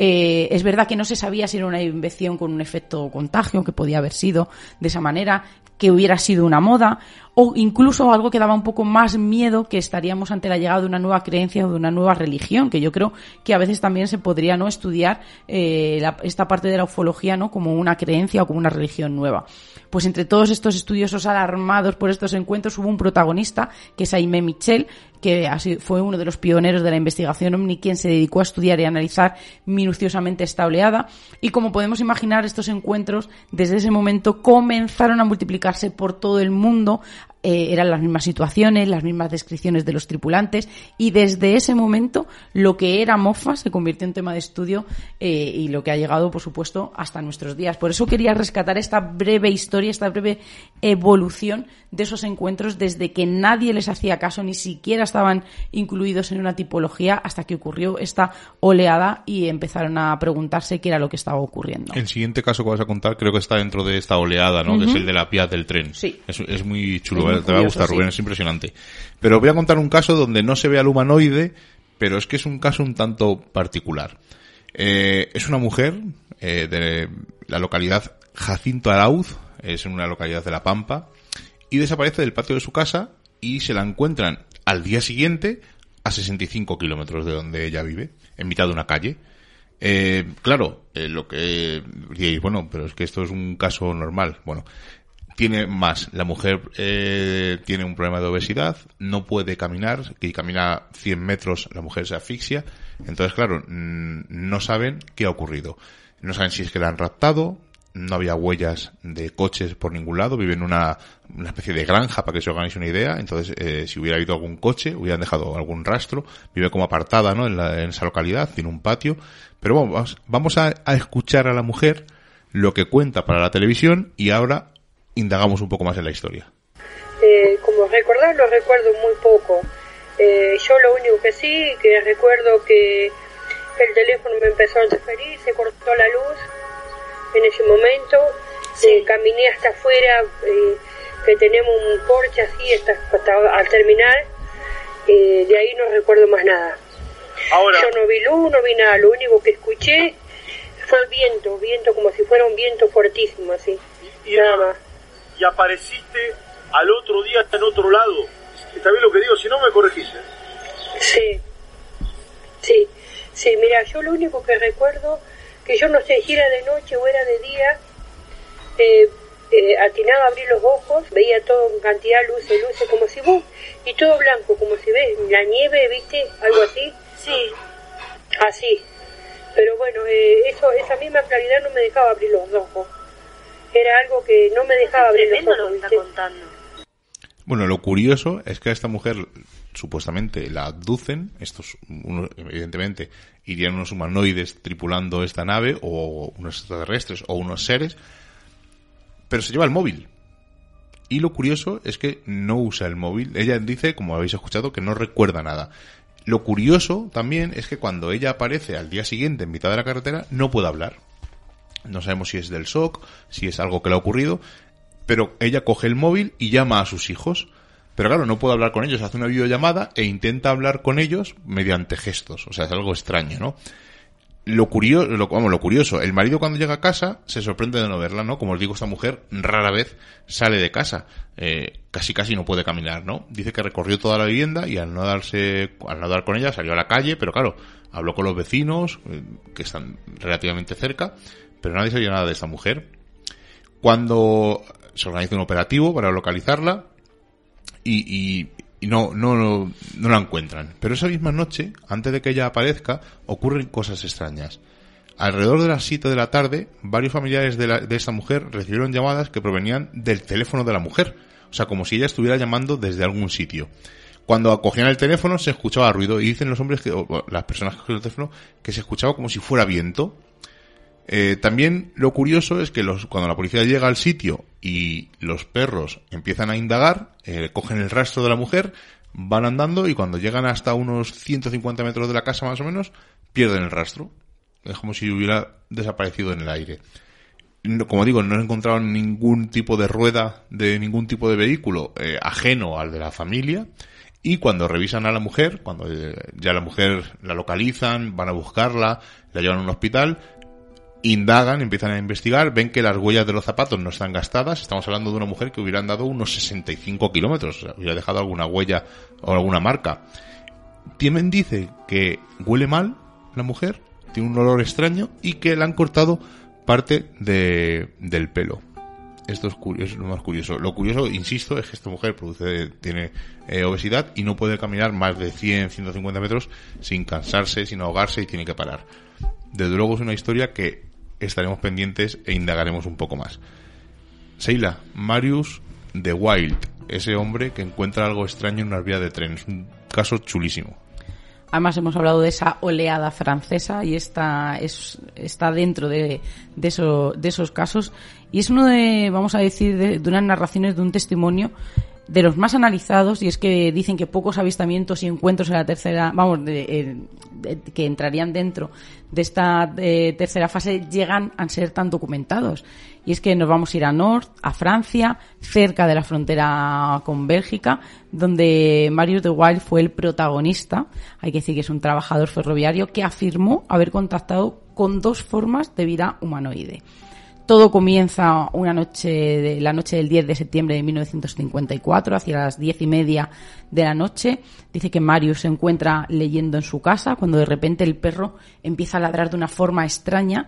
eh, es verdad que no se sabía si era una invención con un efecto contagio, que podía haber sido de esa manera, que hubiera sido una moda, o incluso algo que daba un poco más miedo que estaríamos ante la llegada de una nueva creencia o de una nueva religión, que yo creo que a veces también se podría no estudiar eh, esta parte de la ufología no como una creencia o como una religión nueva. Pues entre todos estos estudiosos alarmados por estos encuentros hubo un protagonista, que es Aimé Michel, que fue uno de los pioneros de la investigación OVNI, quien se dedicó a estudiar y analizar minuciosamente esta oleada. Y como podemos imaginar, estos encuentros desde ese momento comenzaron a multiplicarse por todo el mundo, eh, eran las mismas situaciones, las mismas descripciones de los tripulantes y desde ese momento lo que era MOFA se convirtió en tema de estudio eh, y lo que ha llegado, por supuesto, hasta nuestros días. Por eso quería rescatar esta breve historia, esta breve evolución de esos encuentros desde que nadie les hacía caso, ni siquiera estaban incluidos en una tipología hasta que ocurrió esta oleada y empezaron a preguntarse qué era lo que estaba ocurriendo. El siguiente caso que vas a contar creo que está dentro de esta oleada, ¿no? Que es el de la pía del tren. Sí. Es, muy chulo te va a gustar, Rubén, es impresionante. Pero voy a contar un caso donde no se ve al humanoide, pero es que es un caso un tanto particular. Eh, es una mujer eh, de la localidad Jacinto Arauz, es en una localidad de La Pampa, y desaparece del patio de su casa y se la encuentran al día siguiente a 65 kilómetros de donde ella vive, en mitad de una calle. Eh, claro, lo que diréis, bueno, pero es que esto es un caso normal. Bueno, tiene más. La mujer eh, tiene un problema de obesidad, no puede caminar, que camina 100 metros la mujer se asfixia. Entonces, claro, mm, no saben qué ha ocurrido. No saben si es que la han raptado, no había huellas de coches por ningún lado, vive en una, una especie de granja para que se organice una idea, entonces eh, si hubiera habido algún coche, hubieran dejado algún rastro, vive como apartada ¿no? en, la, en esa localidad, tiene un patio, pero vamos, vamos a escuchar a la mujer lo que cuenta para la televisión y ahora indagamos un poco más en la historia. Eh, como recordar, lo recuerdo muy poco. Eh, yo lo único que sí, que recuerdo que el teléfono me empezó a interferir, se cortó la luz en ese momento, eh, caminé hasta afuera, que tenemos un porche así hasta, al terminar, de ahí no recuerdo más nada. Ahora, yo no vi luz, no vi nada, lo único que escuché fue el viento, viento como si fuera un viento fuertísimo así. Y, nada más y apareciste al otro día en otro lado. ¿Está bien lo que digo? Si no, me corregiste. Sí, sí, sí, mira, yo lo único que recuerdo, que yo no sé si era de noche o era de día, eh, eh, atinaba a abrir los ojos, veía todo en cantidad de luces, luces, como si vos, y todo blanco, como si ves la nieve, ¿viste? Algo así. Sí. Así. Pero bueno, eh, eso, esa misma claridad no me dejaba abrir los ojos. Era algo que no me dejaba abrir los ojos. Lo está contando. Bueno, lo curioso es que a esta mujer supuestamente la abducen, estos evidentemente irían unos humanoides tripulando esta nave o unos extraterrestres o unos seres, pero se lleva el móvil. Y lo curioso es que no usa el móvil. Ella dice, como habéis escuchado, que no recuerda nada. Lo curioso también es que cuando ella aparece al día siguiente en mitad de la carretera, no puede hablar. No sabemos si es del shock, si es algo que le ha ocurrido, pero ella coge el móvil y llama a sus hijos. Pero claro, no puede hablar con ellos, hace una videollamada e intenta hablar con ellos mediante gestos. O sea, es algo extraño, ¿no? Lo curioso, lo, vamos, lo curioso, el marido cuando llega a casa se sorprende de no verla, ¿no? Como os digo, esta mujer rara vez sale de casa, eh, casi casi no puede caminar, ¿no? Dice que recorrió toda la vivienda y al no darse, al no dar con ella salió a la calle, pero claro, habló con los vecinos, eh, que están relativamente cerca, pero nadie sabía nada de esta mujer. Cuando se organiza un operativo para localizarla, y, no, no, no, la encuentran. Pero esa misma noche, antes de que ella aparezca, ocurren cosas extrañas. Alrededor de las 7 de la tarde, varios familiares de, de esta mujer recibieron llamadas que provenían del teléfono de la mujer. O sea, como si ella estuviera llamando desde algún sitio. Cuando acogían el teléfono se escuchaba ruido y dicen los hombres que, las personas que el teléfono, que se escuchaba como si fuera viento. Eh, también lo curioso es que los, cuando la policía llega al sitio y los perros empiezan a indagar, eh, cogen el rastro de la mujer, van andando y cuando llegan hasta unos 150 metros de la casa más o menos, pierden el rastro. Es como si hubiera desaparecido en el aire. como digo, no he encontrado ningún tipo de rueda de ningún tipo de vehículo eh, ajeno al de la familia. Y cuando revisan a la mujer, cuando ya la mujer la localizan, van a buscarla, la llevan a un hospital, indagan, empiezan a investigar, ven que las huellas de los zapatos no están gastadas. Estamos hablando de una mujer que hubiera andado unos 65 kilómetros, hubiera dejado alguna huella o alguna marca. Tiemen dice que huele mal la mujer, tiene un olor extraño y que le han cortado parte de, del pelo. Esto es, curioso, lo más curioso. Lo curioso, insisto, es que esta mujer produce, tiene eh, obesidad y no puede caminar más de 100, 150 metros sin cansarse, sin ahogarse y tiene que parar. Desde luego es una historia que estaremos pendientes e indagaremos un poco más. Seila, Marius de Wild, ese hombre que encuentra algo extraño en una vía de tren. Es un caso chulísimo. Además hemos hablado de esa oleada francesa y está, es, está dentro de, de, eso, de esos casos. Y es uno de, vamos a decir, de, unas narraciones de un testimonio de los más analizados y es que dicen que pocos avistamientos y encuentros en la tercera, vamos, de, que entrarían dentro de esta eh, tercera fase llegan a ser tan documentados. Y es que nos vamos a ir a Nord, a Francia, cerca de la frontera con Bélgica, donde Marius de Wild fue el protagonista. Hay que decir que es un trabajador ferroviario que afirmó haber contactado con dos formas de vida humanoide. Todo comienza una noche, la noche del 10 de septiembre de 1954, hacia las diez y media de la noche. Dice que Marius se encuentra leyendo en su casa cuando de repente el perro empieza a ladrar de una forma extraña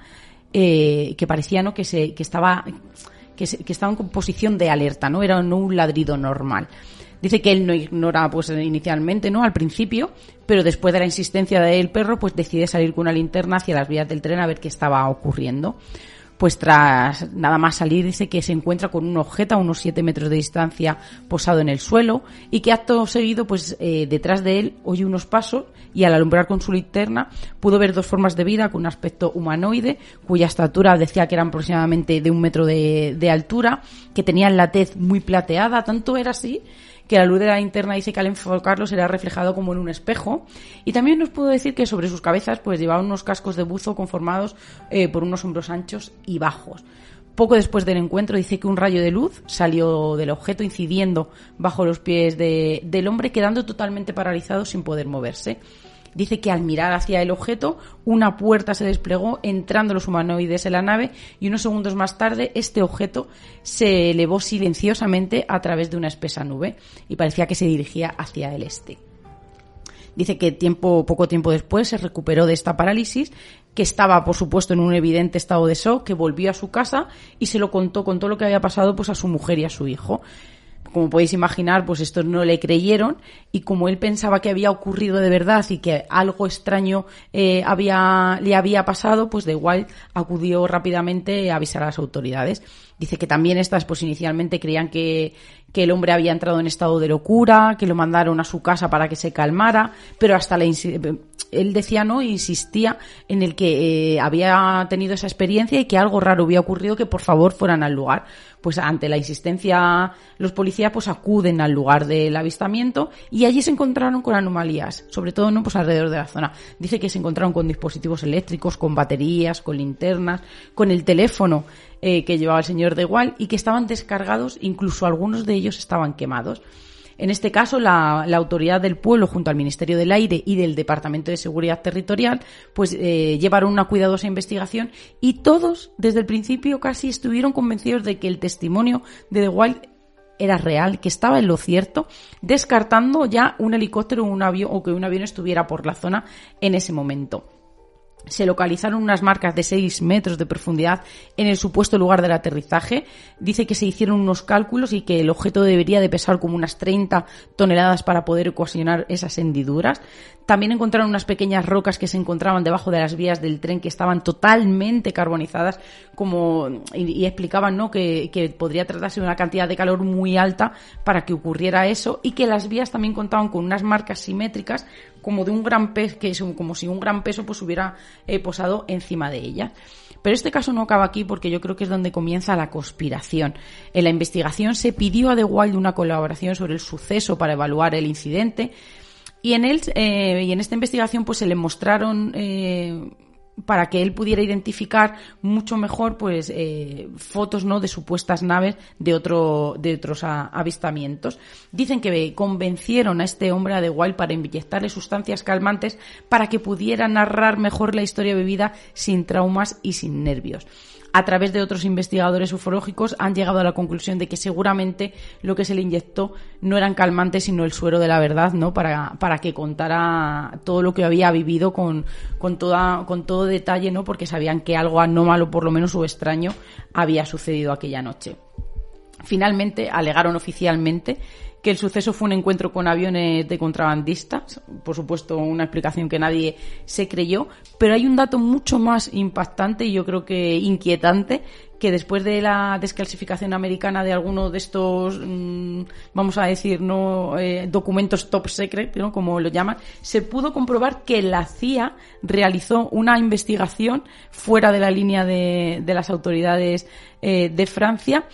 eh, que parecía ¿no? que, se, que, estaba, que, que estaba en posición de alerta, no era no un ladrido normal. Dice que él no ignora pues inicialmente, ¿no? Al principio, pero después de la insistencia del perro, pues decide salir con una linterna hacia las vías del tren a ver qué estaba ocurriendo pues tras nada más salir dice que se encuentra con un objeto a unos 7 metros de distancia posado en el suelo y que acto seguido pues eh, detrás de él oye unos pasos y al alumbrar con su linterna pudo ver dos formas de vida con un aspecto humanoide cuya estatura decía que eran aproximadamente de un metro de, de altura que tenían la tez muy plateada. Tanto era así que la luz de la linterna dice que al enfocarlo será reflejado como en un espejo. Y también nos pudo decir que sobre sus cabezas pues llevaban unos cascos de buzo conformados eh, por unos hombros anchos y bajos. Poco después del encuentro dice que un rayo de luz salió del objeto incidiendo bajo los pies del hombre quedando totalmente paralizado sin poder moverse. Dice que al mirar hacia el objeto, una puerta se desplegó entrando los humanoides en la nave y unos segundos más tarde este objeto se elevó silenciosamente a través de una espesa nube y parecía que se dirigía hacia el este. Dice que tiempo, poco tiempo después se recuperó de esta parálisis, que estaba, por supuesto, en un evidente estado de shock, que volvió a su casa y se lo contó con todo lo que había pasado pues a su mujer y a su hijo como podéis imaginar, pues estos no le creyeron y como él pensaba que había ocurrido de verdad y que algo extraño eh, había, le había pasado, pues de igual acudió rápidamente a avisar a las autoridades. Dice que también estas, pues inicialmente creían que, que el hombre había entrado en estado de locura, que lo mandaron a su casa para que se calmara, pero hasta la él decía no, insistía en el que eh, había tenido esa experiencia y que algo raro había ocurrido, que por favor fueran al lugar. Pues ante la insistencia, los policías pues acuden al lugar del avistamiento y allí se encontraron con anomalías, sobre todo no pues alrededor de la zona. Dice que se encontraron con dispositivos eléctricos, con baterías, con linternas, con el teléfono eh, que llevaba el señor de igual y que estaban descargados, incluso algunos de ellos estaban quemados. En este caso, la, autoridad del pueblo, junto al Ministerio del Aire y del Departamento de Seguridad Territorial, pues eh, llevaron una cuidadosa investigación y todos, desde el principio, casi estuvieron convencidos de que el testimonio de The Wild era real, que estaba en lo cierto, descartando ya un helicóptero un avión, o que un avión estuviera por la zona en ese momento se localizaron unas marcas de 6 metros de profundidad en el supuesto lugar del aterrizaje. Dice que se hicieron unos cálculos y que el objeto debería de pesar como unas 30 toneladas para poder ocasionar esas hendiduras. También encontraron unas pequeñas rocas que se encontraban debajo de las vías del tren que estaban totalmente carbonizadas como, y, explicaban ¿no? que, que podría tratarse de una cantidad de calor muy alta para que ocurriera eso y que las vías también contaban con unas marcas simétricas como de un gran peso, que es como si un gran peso pues hubiera eh, posado encima de ella. Pero este caso no acaba aquí porque yo creo que es donde comienza la conspiración. En la investigación se pidió a The Wild una colaboración sobre el suceso para evaluar el incidente y en él eh, y en esta investigación pues se le mostraron eh, para que él pudiera identificar mucho mejor pues eh, fotos no de supuestas naves de otro de otros avistamientos. Dicen que convencieron a este hombre De Wild para inyectarle sustancias calmantes para que pudiera narrar mejor la historia vivida sin traumas y sin nervios a través de otros investigadores ufológicos, han llegado a la conclusión de que seguramente lo que se le inyectó no eran calmantes, sino el suero de la verdad, ¿no? Para, para que contara todo lo que había vivido con, con, toda, con todo detalle, ¿no? Porque sabían que algo anómalo, por lo menos, o extraño, había sucedido aquella noche. Finalmente, alegaron oficialmente que el suceso fue un encuentro con aviones de contrabandistas, por supuesto una explicación que nadie se creyó, pero hay un dato mucho más impactante y yo creo que inquietante que después de la desclasificación americana de alguno de estos, mm, vamos a decir, no eh, documentos top secret, ¿no? como lo llaman, se pudo comprobar que la CIA realizó una investigación fuera de la línea de, de las autoridades eh, de Francia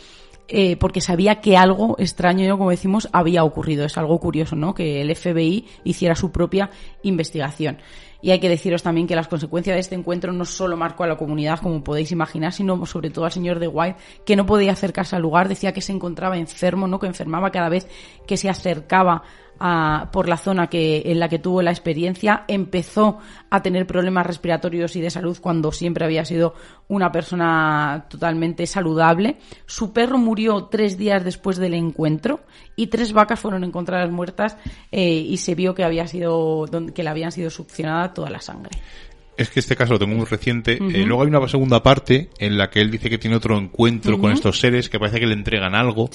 eh, porque sabía que algo extraño, como decimos, había ocurrido. Es algo curioso, ¿no? Que el FBI hiciera su propia investigación. Y hay que deciros también que las consecuencias de este encuentro no solo marcó a la comunidad, como podéis imaginar, sino sobre todo al señor de White, que no podía acercarse al lugar, decía que se encontraba enfermo, ¿no? Que enfermaba cada vez que se acercaba por la zona que, en la que tuvo la experiencia, empezó a tener problemas respiratorios y de salud cuando siempre había sido una persona totalmente saludable. Su perro murió tres días después del encuentro y tres vacas fueron encontradas muertas eh, y se vio que había sido que le habían sido succionada toda la sangre es que este caso lo tengo muy reciente. Eh, luego hay una segunda parte en la que él dice que tiene otro encuentro con estos seres que parece que le entregan algo.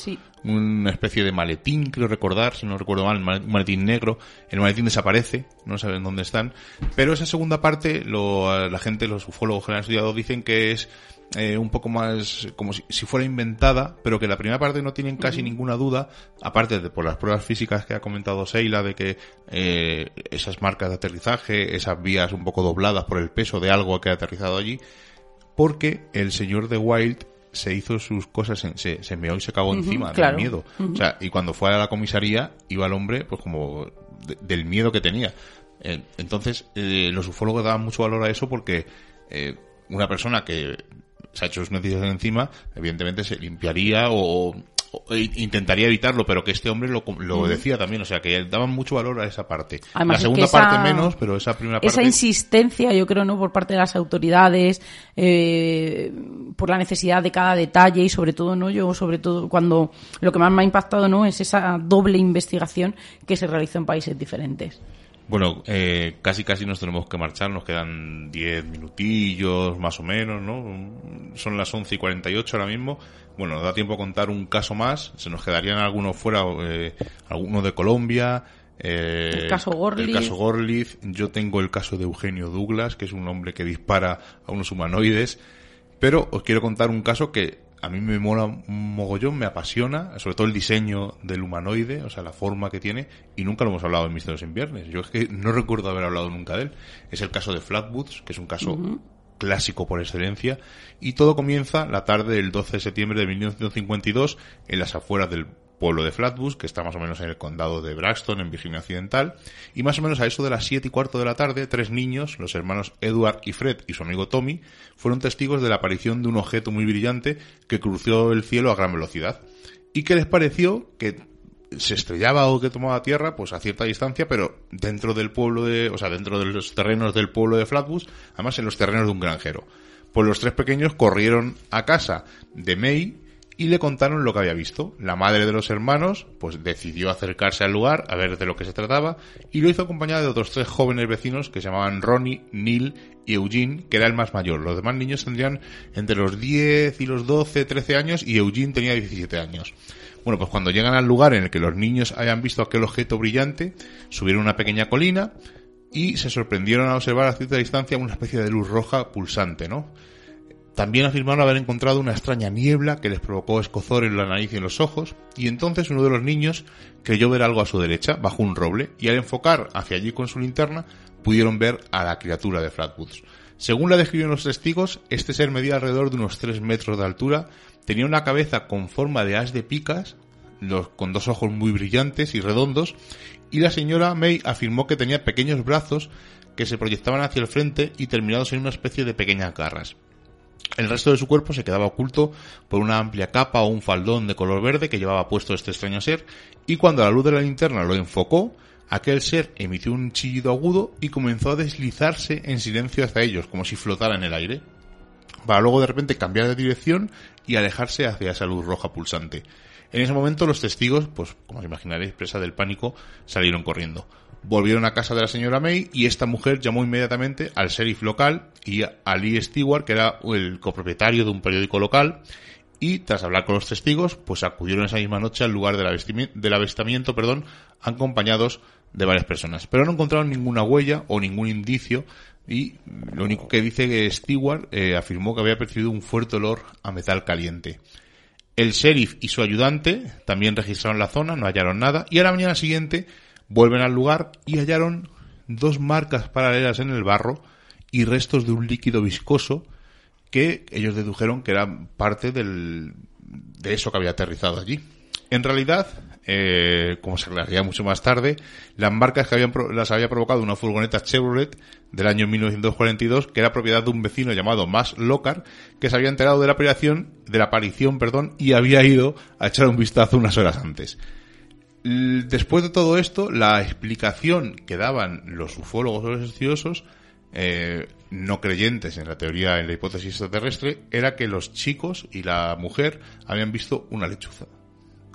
Una especie de maletín, creo recordar, si no recuerdo mal, un maletín negro. El maletín desaparece, no saben dónde están. Pero esa segunda parte, lo, la gente, los ufólogos que han estudiado dicen que es eh, un poco más como si, fuera inventada, pero que la primera parte no tienen casi ninguna duda, aparte de por las pruebas físicas que ha comentado Seila, de que eh, esas marcas de aterrizaje, esas vías un poco dobladas por el peso de algo que ha aterrizado allí, porque el señor de Wild se hizo sus cosas, se, se meó y se cagó encima del miedo. O sea, y cuando fue a la comisaría, iba el hombre, pues como del miedo que tenía. Eh, entonces, los ufólogos daban mucho valor a eso porque una persona que se ha hecho sus noticias encima, evidentemente se limpiaría o, intentaría evitarlo, pero que este hombre lo, lo decía también, o sea, que daban mucho valor a esa parte. la segunda parte menos, pero esa primera parte... Esa insistencia, yo creo, ¿no?, por parte de las autoridades, eh, por la necesidad de cada detalle y sobre todo, ¿no?, yo sobre todo cuando lo que más me ha impactado, ¿no?, es esa doble investigación que se realizó en países diferentes. Bueno, eh, casi casi nos tenemos que marchar, nos quedan 10 minutillos más o menos, ¿no? Son las 11 y 48 ahora mismo. Bueno, nos da tiempo a contar un caso más, se nos quedarían algunos fuera, eh, algunos de Colombia, eh, el caso Gorlitz. El caso Gorlitz. Yo tengo el caso de Eugenio Douglas, que es un hombre que dispara a unos humanoides. Pero os quiero contar un caso que a mí me mola un mogollón, me apasiona, sobre todo el diseño del humanoide, o sea, la forma que tiene, y nunca lo hemos hablado en Misterios en Viernes. Yo es que no recuerdo haber hablado nunca de él. Es el caso de Flatwoods, que es un caso clásico por excelencia, y todo comienza la tarde del 12 de septiembre de 1952 en las afueras del pueblo de Flatbush, que está más o menos en el condado de Braxton, en Virginia Occidental, y más o menos a eso de las siete y cuarto de la tarde, tres niños, los hermanos Edward y Fred y su amigo Tommy, fueron testigos de la aparición de un objeto muy brillante que cruzó el cielo a gran velocidad. ¿Y que les pareció? Que se estrellaba o que tomaba tierra, pues a cierta distancia, pero dentro del pueblo de, o sea, dentro de los terrenos del pueblo de Flatbush, además en los terrenos de un granjero. Pues los tres pequeños corrieron a casa de May, y le contaron lo que había visto. La madre de los hermanos, pues decidió acercarse al lugar a ver de lo que se trataba y lo hizo acompañada de otros tres jóvenes vecinos que se llamaban Ronnie, Neil y Eugene, que era el más mayor. Los demás niños tendrían entre los 10 y los 12, 13 años y Eugene tenía 17 años. Bueno, pues cuando llegan al lugar en el que los niños hayan visto aquel objeto brillante, subieron una pequeña colina y se sorprendieron a observar a cierta distancia una especie de luz roja pulsante, ¿no? También afirmaron haber encontrado una extraña niebla que les provocó escozor en la nariz y en los ojos, y entonces uno de los niños creyó ver algo a su derecha, bajo un roble, y al enfocar hacia allí con su linterna, pudieron ver a la criatura de Flatwoods. Según la describieron los testigos, este ser medía alrededor de unos 3 metros de altura, tenía una cabeza con forma de as de picas, con dos ojos muy brillantes y redondos, y la señora May afirmó que tenía pequeños brazos que se proyectaban hacia el frente y terminados en una especie de pequeñas garras. El resto de su cuerpo se quedaba oculto por una amplia capa o un faldón de color verde que llevaba puesto este extraño ser, y cuando la luz de la linterna lo enfocó, aquel ser emitió un chillido agudo y comenzó a deslizarse en silencio hacia ellos, como si flotara en el aire, para luego de repente cambiar de dirección y alejarse hacia esa luz roja pulsante. En ese momento los testigos, pues como os imaginaréis, presa del pánico, salieron corriendo. Volvieron a casa de la señora May y esta mujer llamó inmediatamente al sheriff local y a Lee Stewart, que era el copropietario de un periódico local, y tras hablar con los testigos, pues acudieron esa misma noche al lugar del avistamiento, perdón, acompañados de varias personas. Pero no encontraron ninguna huella o ningún indicio y lo único que dice que Stewart eh, afirmó que había percibido un fuerte olor a metal caliente. El sheriff y su ayudante también registraron la zona, no hallaron nada y a la mañana siguiente Vuelven al lugar y hallaron dos marcas paralelas en el barro y restos de un líquido viscoso que ellos dedujeron que era parte del, de eso que había aterrizado allí. En realidad, eh, como se aclararía mucho más tarde, las marcas que habían, las había provocado una furgoneta Chevrolet del año 1942 que era propiedad de un vecino llamado Mas Locar que se había enterado de la aparición, de la aparición, perdón, y había ido a echar un vistazo unas horas antes. Después de todo esto, la explicación que daban los ufólogos o los estudiosos, eh, no creyentes en la teoría, en la hipótesis extraterrestre, era que los chicos y la mujer habían visto una lechuza.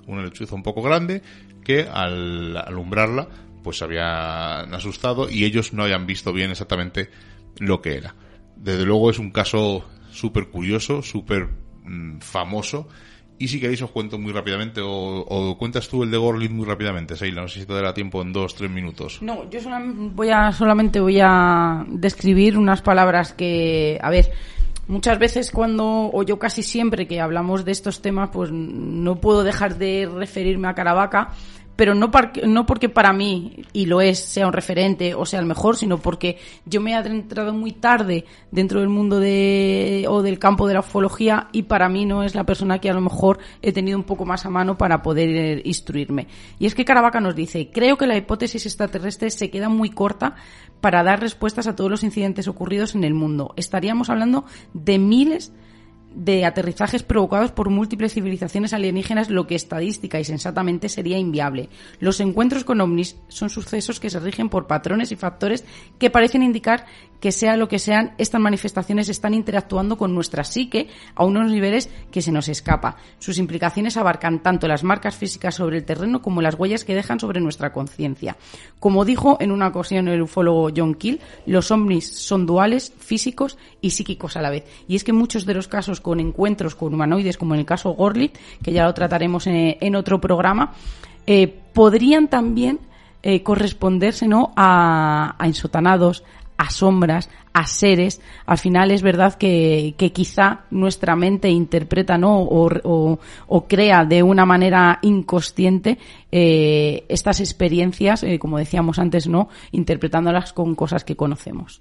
Una lechuza un poco grande que al alumbrarla pues habían asustado y ellos no habían visto bien exactamente lo que era. Desde luego es un caso súper curioso, súper famoso y si queréis os cuento muy rápidamente, o, cuentas tú el de Gorlitz muy rápidamente, Seila, no sé si te dará tiempo en dos, tres minutos. No, yo voy a, solamente voy a describir unas palabras que, a ver, muchas veces cuando, o yo casi siempre que hablamos de estos temas, pues no puedo dejar de referirme a Caravaca, pero no, no porque para mí, y lo es, sea un referente o sea el mejor, sino porque yo me he adentrado muy tarde dentro del mundo de, o del campo de la ufología y para mí no es la persona que a lo mejor he tenido un poco más a mano para poder instruirme. Y es que Caravaca nos dice, creo que la hipótesis extraterrestre se queda muy corta para dar respuestas a todos los incidentes ocurridos en el mundo. Estaríamos hablando de miles aterrizajes provocados por múltiples civilizaciones alienígenas, lo que estadística y sensatamente sería inviable. Los encuentros con ovnis son sucesos que se rigen por patrones y factores que parecen indicar que sea lo que sean, estas manifestaciones están interactuando con nuestra psique a unos niveles que se nos escapa. Sus implicaciones abarcan tanto las marcas físicas sobre el terreno como las huellas que dejan sobre nuestra conciencia. Como dijo en una ocasión el ufólogo John Keel, los ovnis son duales, físicos y psíquicos a la vez. Y es que muchos de los casos con encuentros con humanoides, como en el caso Gorlit, que ya lo trataremos en, otro programa, eh, podrían también eh, corresponderse ¿no? a, a a sombras, a seres, al final es verdad que, que quizá nuestra mente interpreta ¿no? o, o, crea de una manera inconsciente eh, estas experiencias, eh, como decíamos antes, no interpretándolas con cosas que conocemos.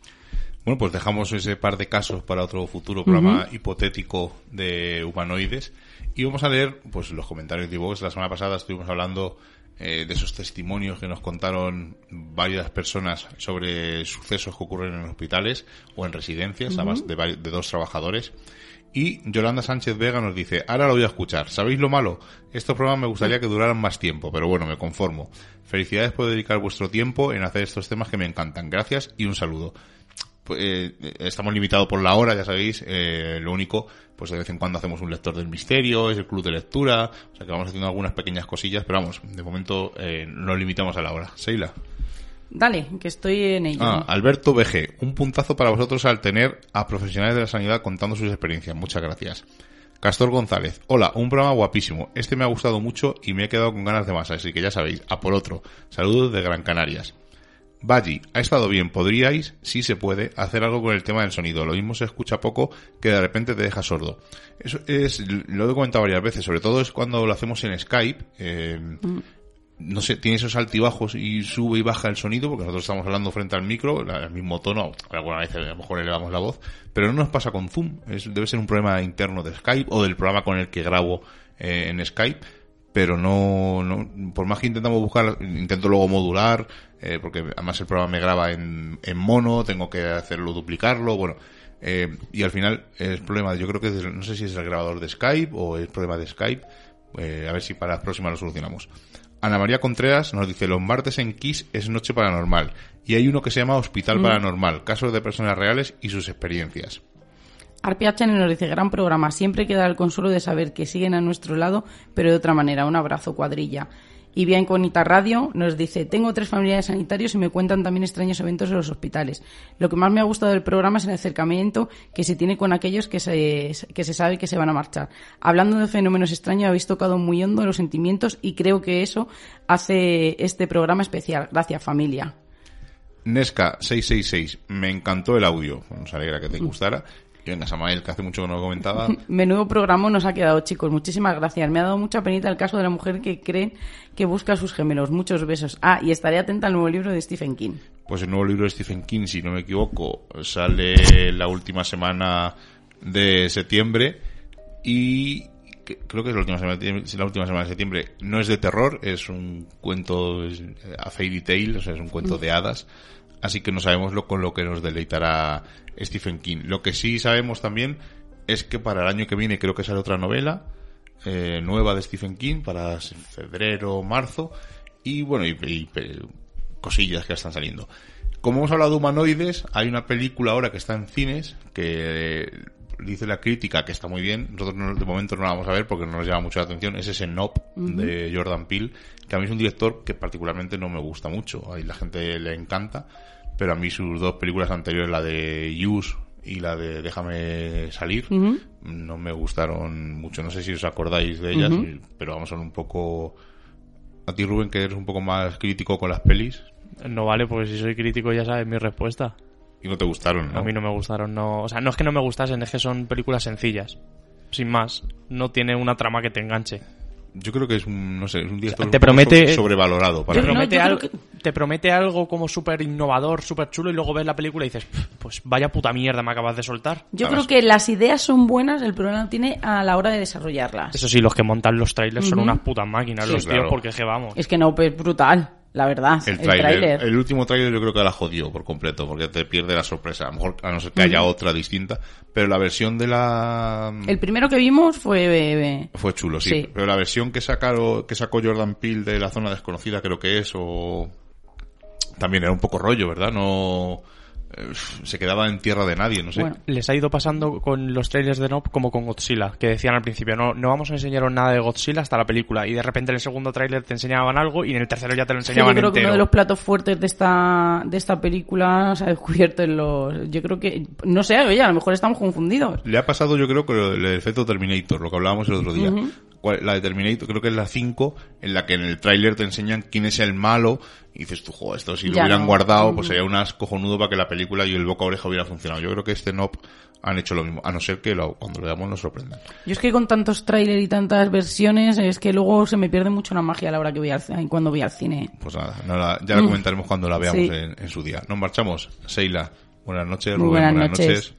Bueno, pues dejamos ese par de casos para otro futuro programa hipotético de humanoides y vamos a leer pues los comentarios de vos. La semana pasada estuvimos hablando eh, de esos testimonios que nos contaron varias personas sobre sucesos que ocurren en hospitales o en residencias, además de, de, dos trabajadores. Y Yolanda Sánchez Vega nos dice, ahora lo voy a escuchar. ¿Sabéis lo malo? Estos programas me gustaría que duraran más tiempo, pero bueno, me conformo. Felicidades por dedicar vuestro tiempo en hacer estos temas que me encantan. Gracias y un saludo. Pues, eh, estamos limitados por la hora, ya sabéis, eh, lo único, pues de vez en cuando hacemos un lector del misterio, es el club de lectura, o sea que vamos haciendo algunas pequeñas cosillas, pero vamos, de momento eh, nos limitamos a la hora. Seila. Dale, que estoy en ello. Ah, Alberto BG, un puntazo para vosotros al tener a profesionales de la sanidad contando sus experiencias. Muchas gracias. Castor González, hola, un programa guapísimo. Este me ha gustado mucho y me he quedado con ganas de más, así que ya sabéis, a por otro. Saludos de Gran Canarias. Valle, ha estado bien, podríais, si se puede, hacer algo con el tema del sonido. Lo mismo se escucha poco que de repente te deja sordo. Eso es, lo he comentado varias veces, sobre todo es cuando lo hacemos en Skype. Eh, mm. No sé, tiene esos altibajos y sube y baja el sonido, porque nosotros estamos hablando frente al micro, el mismo tono, alguna vez a lo mejor elevamos la voz, pero no nos pasa con Zoom. Es, debe ser un problema interno de Skype o del programa con el que grabo eh, en Skype pero no, no, por más que intentamos buscar, intento luego modular, eh, porque además el programa me graba en, en mono, tengo que hacerlo duplicarlo, bueno, eh, y al final es problema, yo creo que no sé si es el grabador de Skype o es problema de Skype, eh, a ver si para la próxima lo solucionamos. Ana María Contreras nos dice, los martes en Kiss es Noche Paranormal, y hay uno que se llama Hospital mm. Paranormal, casos de personas reales y sus experiencias. Arpiachen nos dice, gran programa, siempre queda el consuelo de saber que siguen a nuestro lado, pero de otra manera. Un abrazo, cuadrilla. Y bien Conita Radio nos dice, tengo tres familiares sanitarios y me cuentan también extraños eventos en los hospitales. Lo que más me ha gustado del programa es el acercamiento que se tiene con aquellos que se, que se sabe que se van a marchar. Hablando de fenómenos extraños, habéis tocado muy hondo los sentimientos y creo que eso hace este programa especial. Gracias, familia. Nesca 666, me encantó el audio, nos alegra que te gustara. Y venga, Samael, que hace mucho que no lo comentaba. Menudo programa nos ha quedado, chicos. Muchísimas gracias. Me ha dado mucha penita el caso de la mujer que cree que busca a sus gemelos. Muchos besos. Ah, y estaré atenta al nuevo libro de Stephen King. Pues el nuevo libro de Stephen King, si no me equivoco, sale la última semana de septiembre y creo que es la última semana, la última semana de septiembre. No es de terror, es un cuento, es a fairy tale, o sea, es un cuento de hadas así que no sabemos lo, con lo que nos deleitará Stephen King. Lo que sí sabemos también es que para el año que viene creo que sale otra novela eh, nueva de Stephen King para febrero o marzo y bueno, y, cosillas que están saliendo. Como hemos hablado de humanoides, hay una película ahora que está en cines que dice la crítica que está muy bien. Nosotros de momento no la vamos a ver porque no nos llama mucho la atención. Es ese Nop de Jordan Peele, que a mí es un director que particularmente no me gusta mucho. A la gente le encanta pero a mí sus dos películas anteriores, la de Use y la de Déjame salir, no me gustaron mucho. No sé si os acordáis de ellas, pero vamos, son un poco... A ti, Rubén, que eres un poco más crítico con las pelis. No vale, porque si soy crítico ya sabes mi respuesta. Y no te gustaron, ¿no? A mí no me gustaron, no. O sea, no es que no me gustasen, es que son películas sencillas. Sin más. No tiene una trama que te enganche yo creo que es un, no sé, es un director te promete, sobrevalorado. Para te, promete algo, te promete algo como súper innovador, súper chulo y luego ves la película y dices, pues vaya puta mierda me acabas de soltar. Yo creo que las ideas son buenas, el problema tiene a la hora de desarrollarlas. Eso sí, los que montan los trailers son unas putas máquinas, los tíos, porque es que vamos. Es que no, es brutal la verdad. El, trailer, el, último trailer yo creo que la jodió por completo, porque te pierde la sorpresa. A lo mejor, a no ser que haya otra distinta, pero la versión de la... El primero que vimos fue... Fue chulo, sí. Pero la versión que, sacaron, que sacó Jordan Peele de la zona desconocida creo que es, o... También era un poco rollo, ¿verdad? No... se quedaba en tierra de nadie, no sé. Bueno, les ha ido pasando con los trailers de Nope como con Godzilla, que decían al principio, no, no vamos a enseñaros nada de Godzilla hasta la película, y de repente en el segundo trailer te enseñaban algo y en el tercero ya te lo enseñaban Yo creo que uno de los platos fuertes de esta, de esta película se ha descubierto en los... Yo creo que... No sé, oye, a lo mejor estamos confundidos. Le ha pasado yo creo que el efecto Terminator, lo que hablábamos el otro día. La de Terminator, creo que es la 5, en la que en el tráiler te enseñan quién es el malo y dices tú, joder, esto si lo hubieran guardado, pues sería un as cojonudo para que la película y el boca oreja hubiera funcionado. Yo creo que este NOP han hecho lo mismo, a no ser que cuando lo veamos nos sorprenda. Yo es que con tantos trailers y tantas versiones, es que luego se me pierde mucho la magia a la hora que voy al, cuando voy al cine. Pues nada, ya lo mm. comentaremos cuando la veamos en, su día. Nos marchamos. Seila, buenas noches. Rubén, buenas, noches.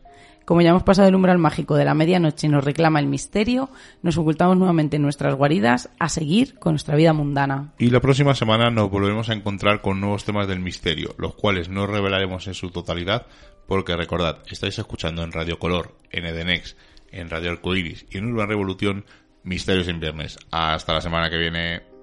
Como ya hemos pasado el umbral mágico de la medianoche y nos reclama el misterio, nos ocultamos nuevamente en nuestras guaridas a seguir con nuestra vida mundana. Y la próxima semana nos volveremos a encontrar con nuevos temas del misterio, los cuales no revelaremos en su totalidad, porque recordad, estáis escuchando en Radio Color, en Edenex, en Radio Arcoiris y en Urban Revolución Misterios en Viernes. Hasta la semana que viene.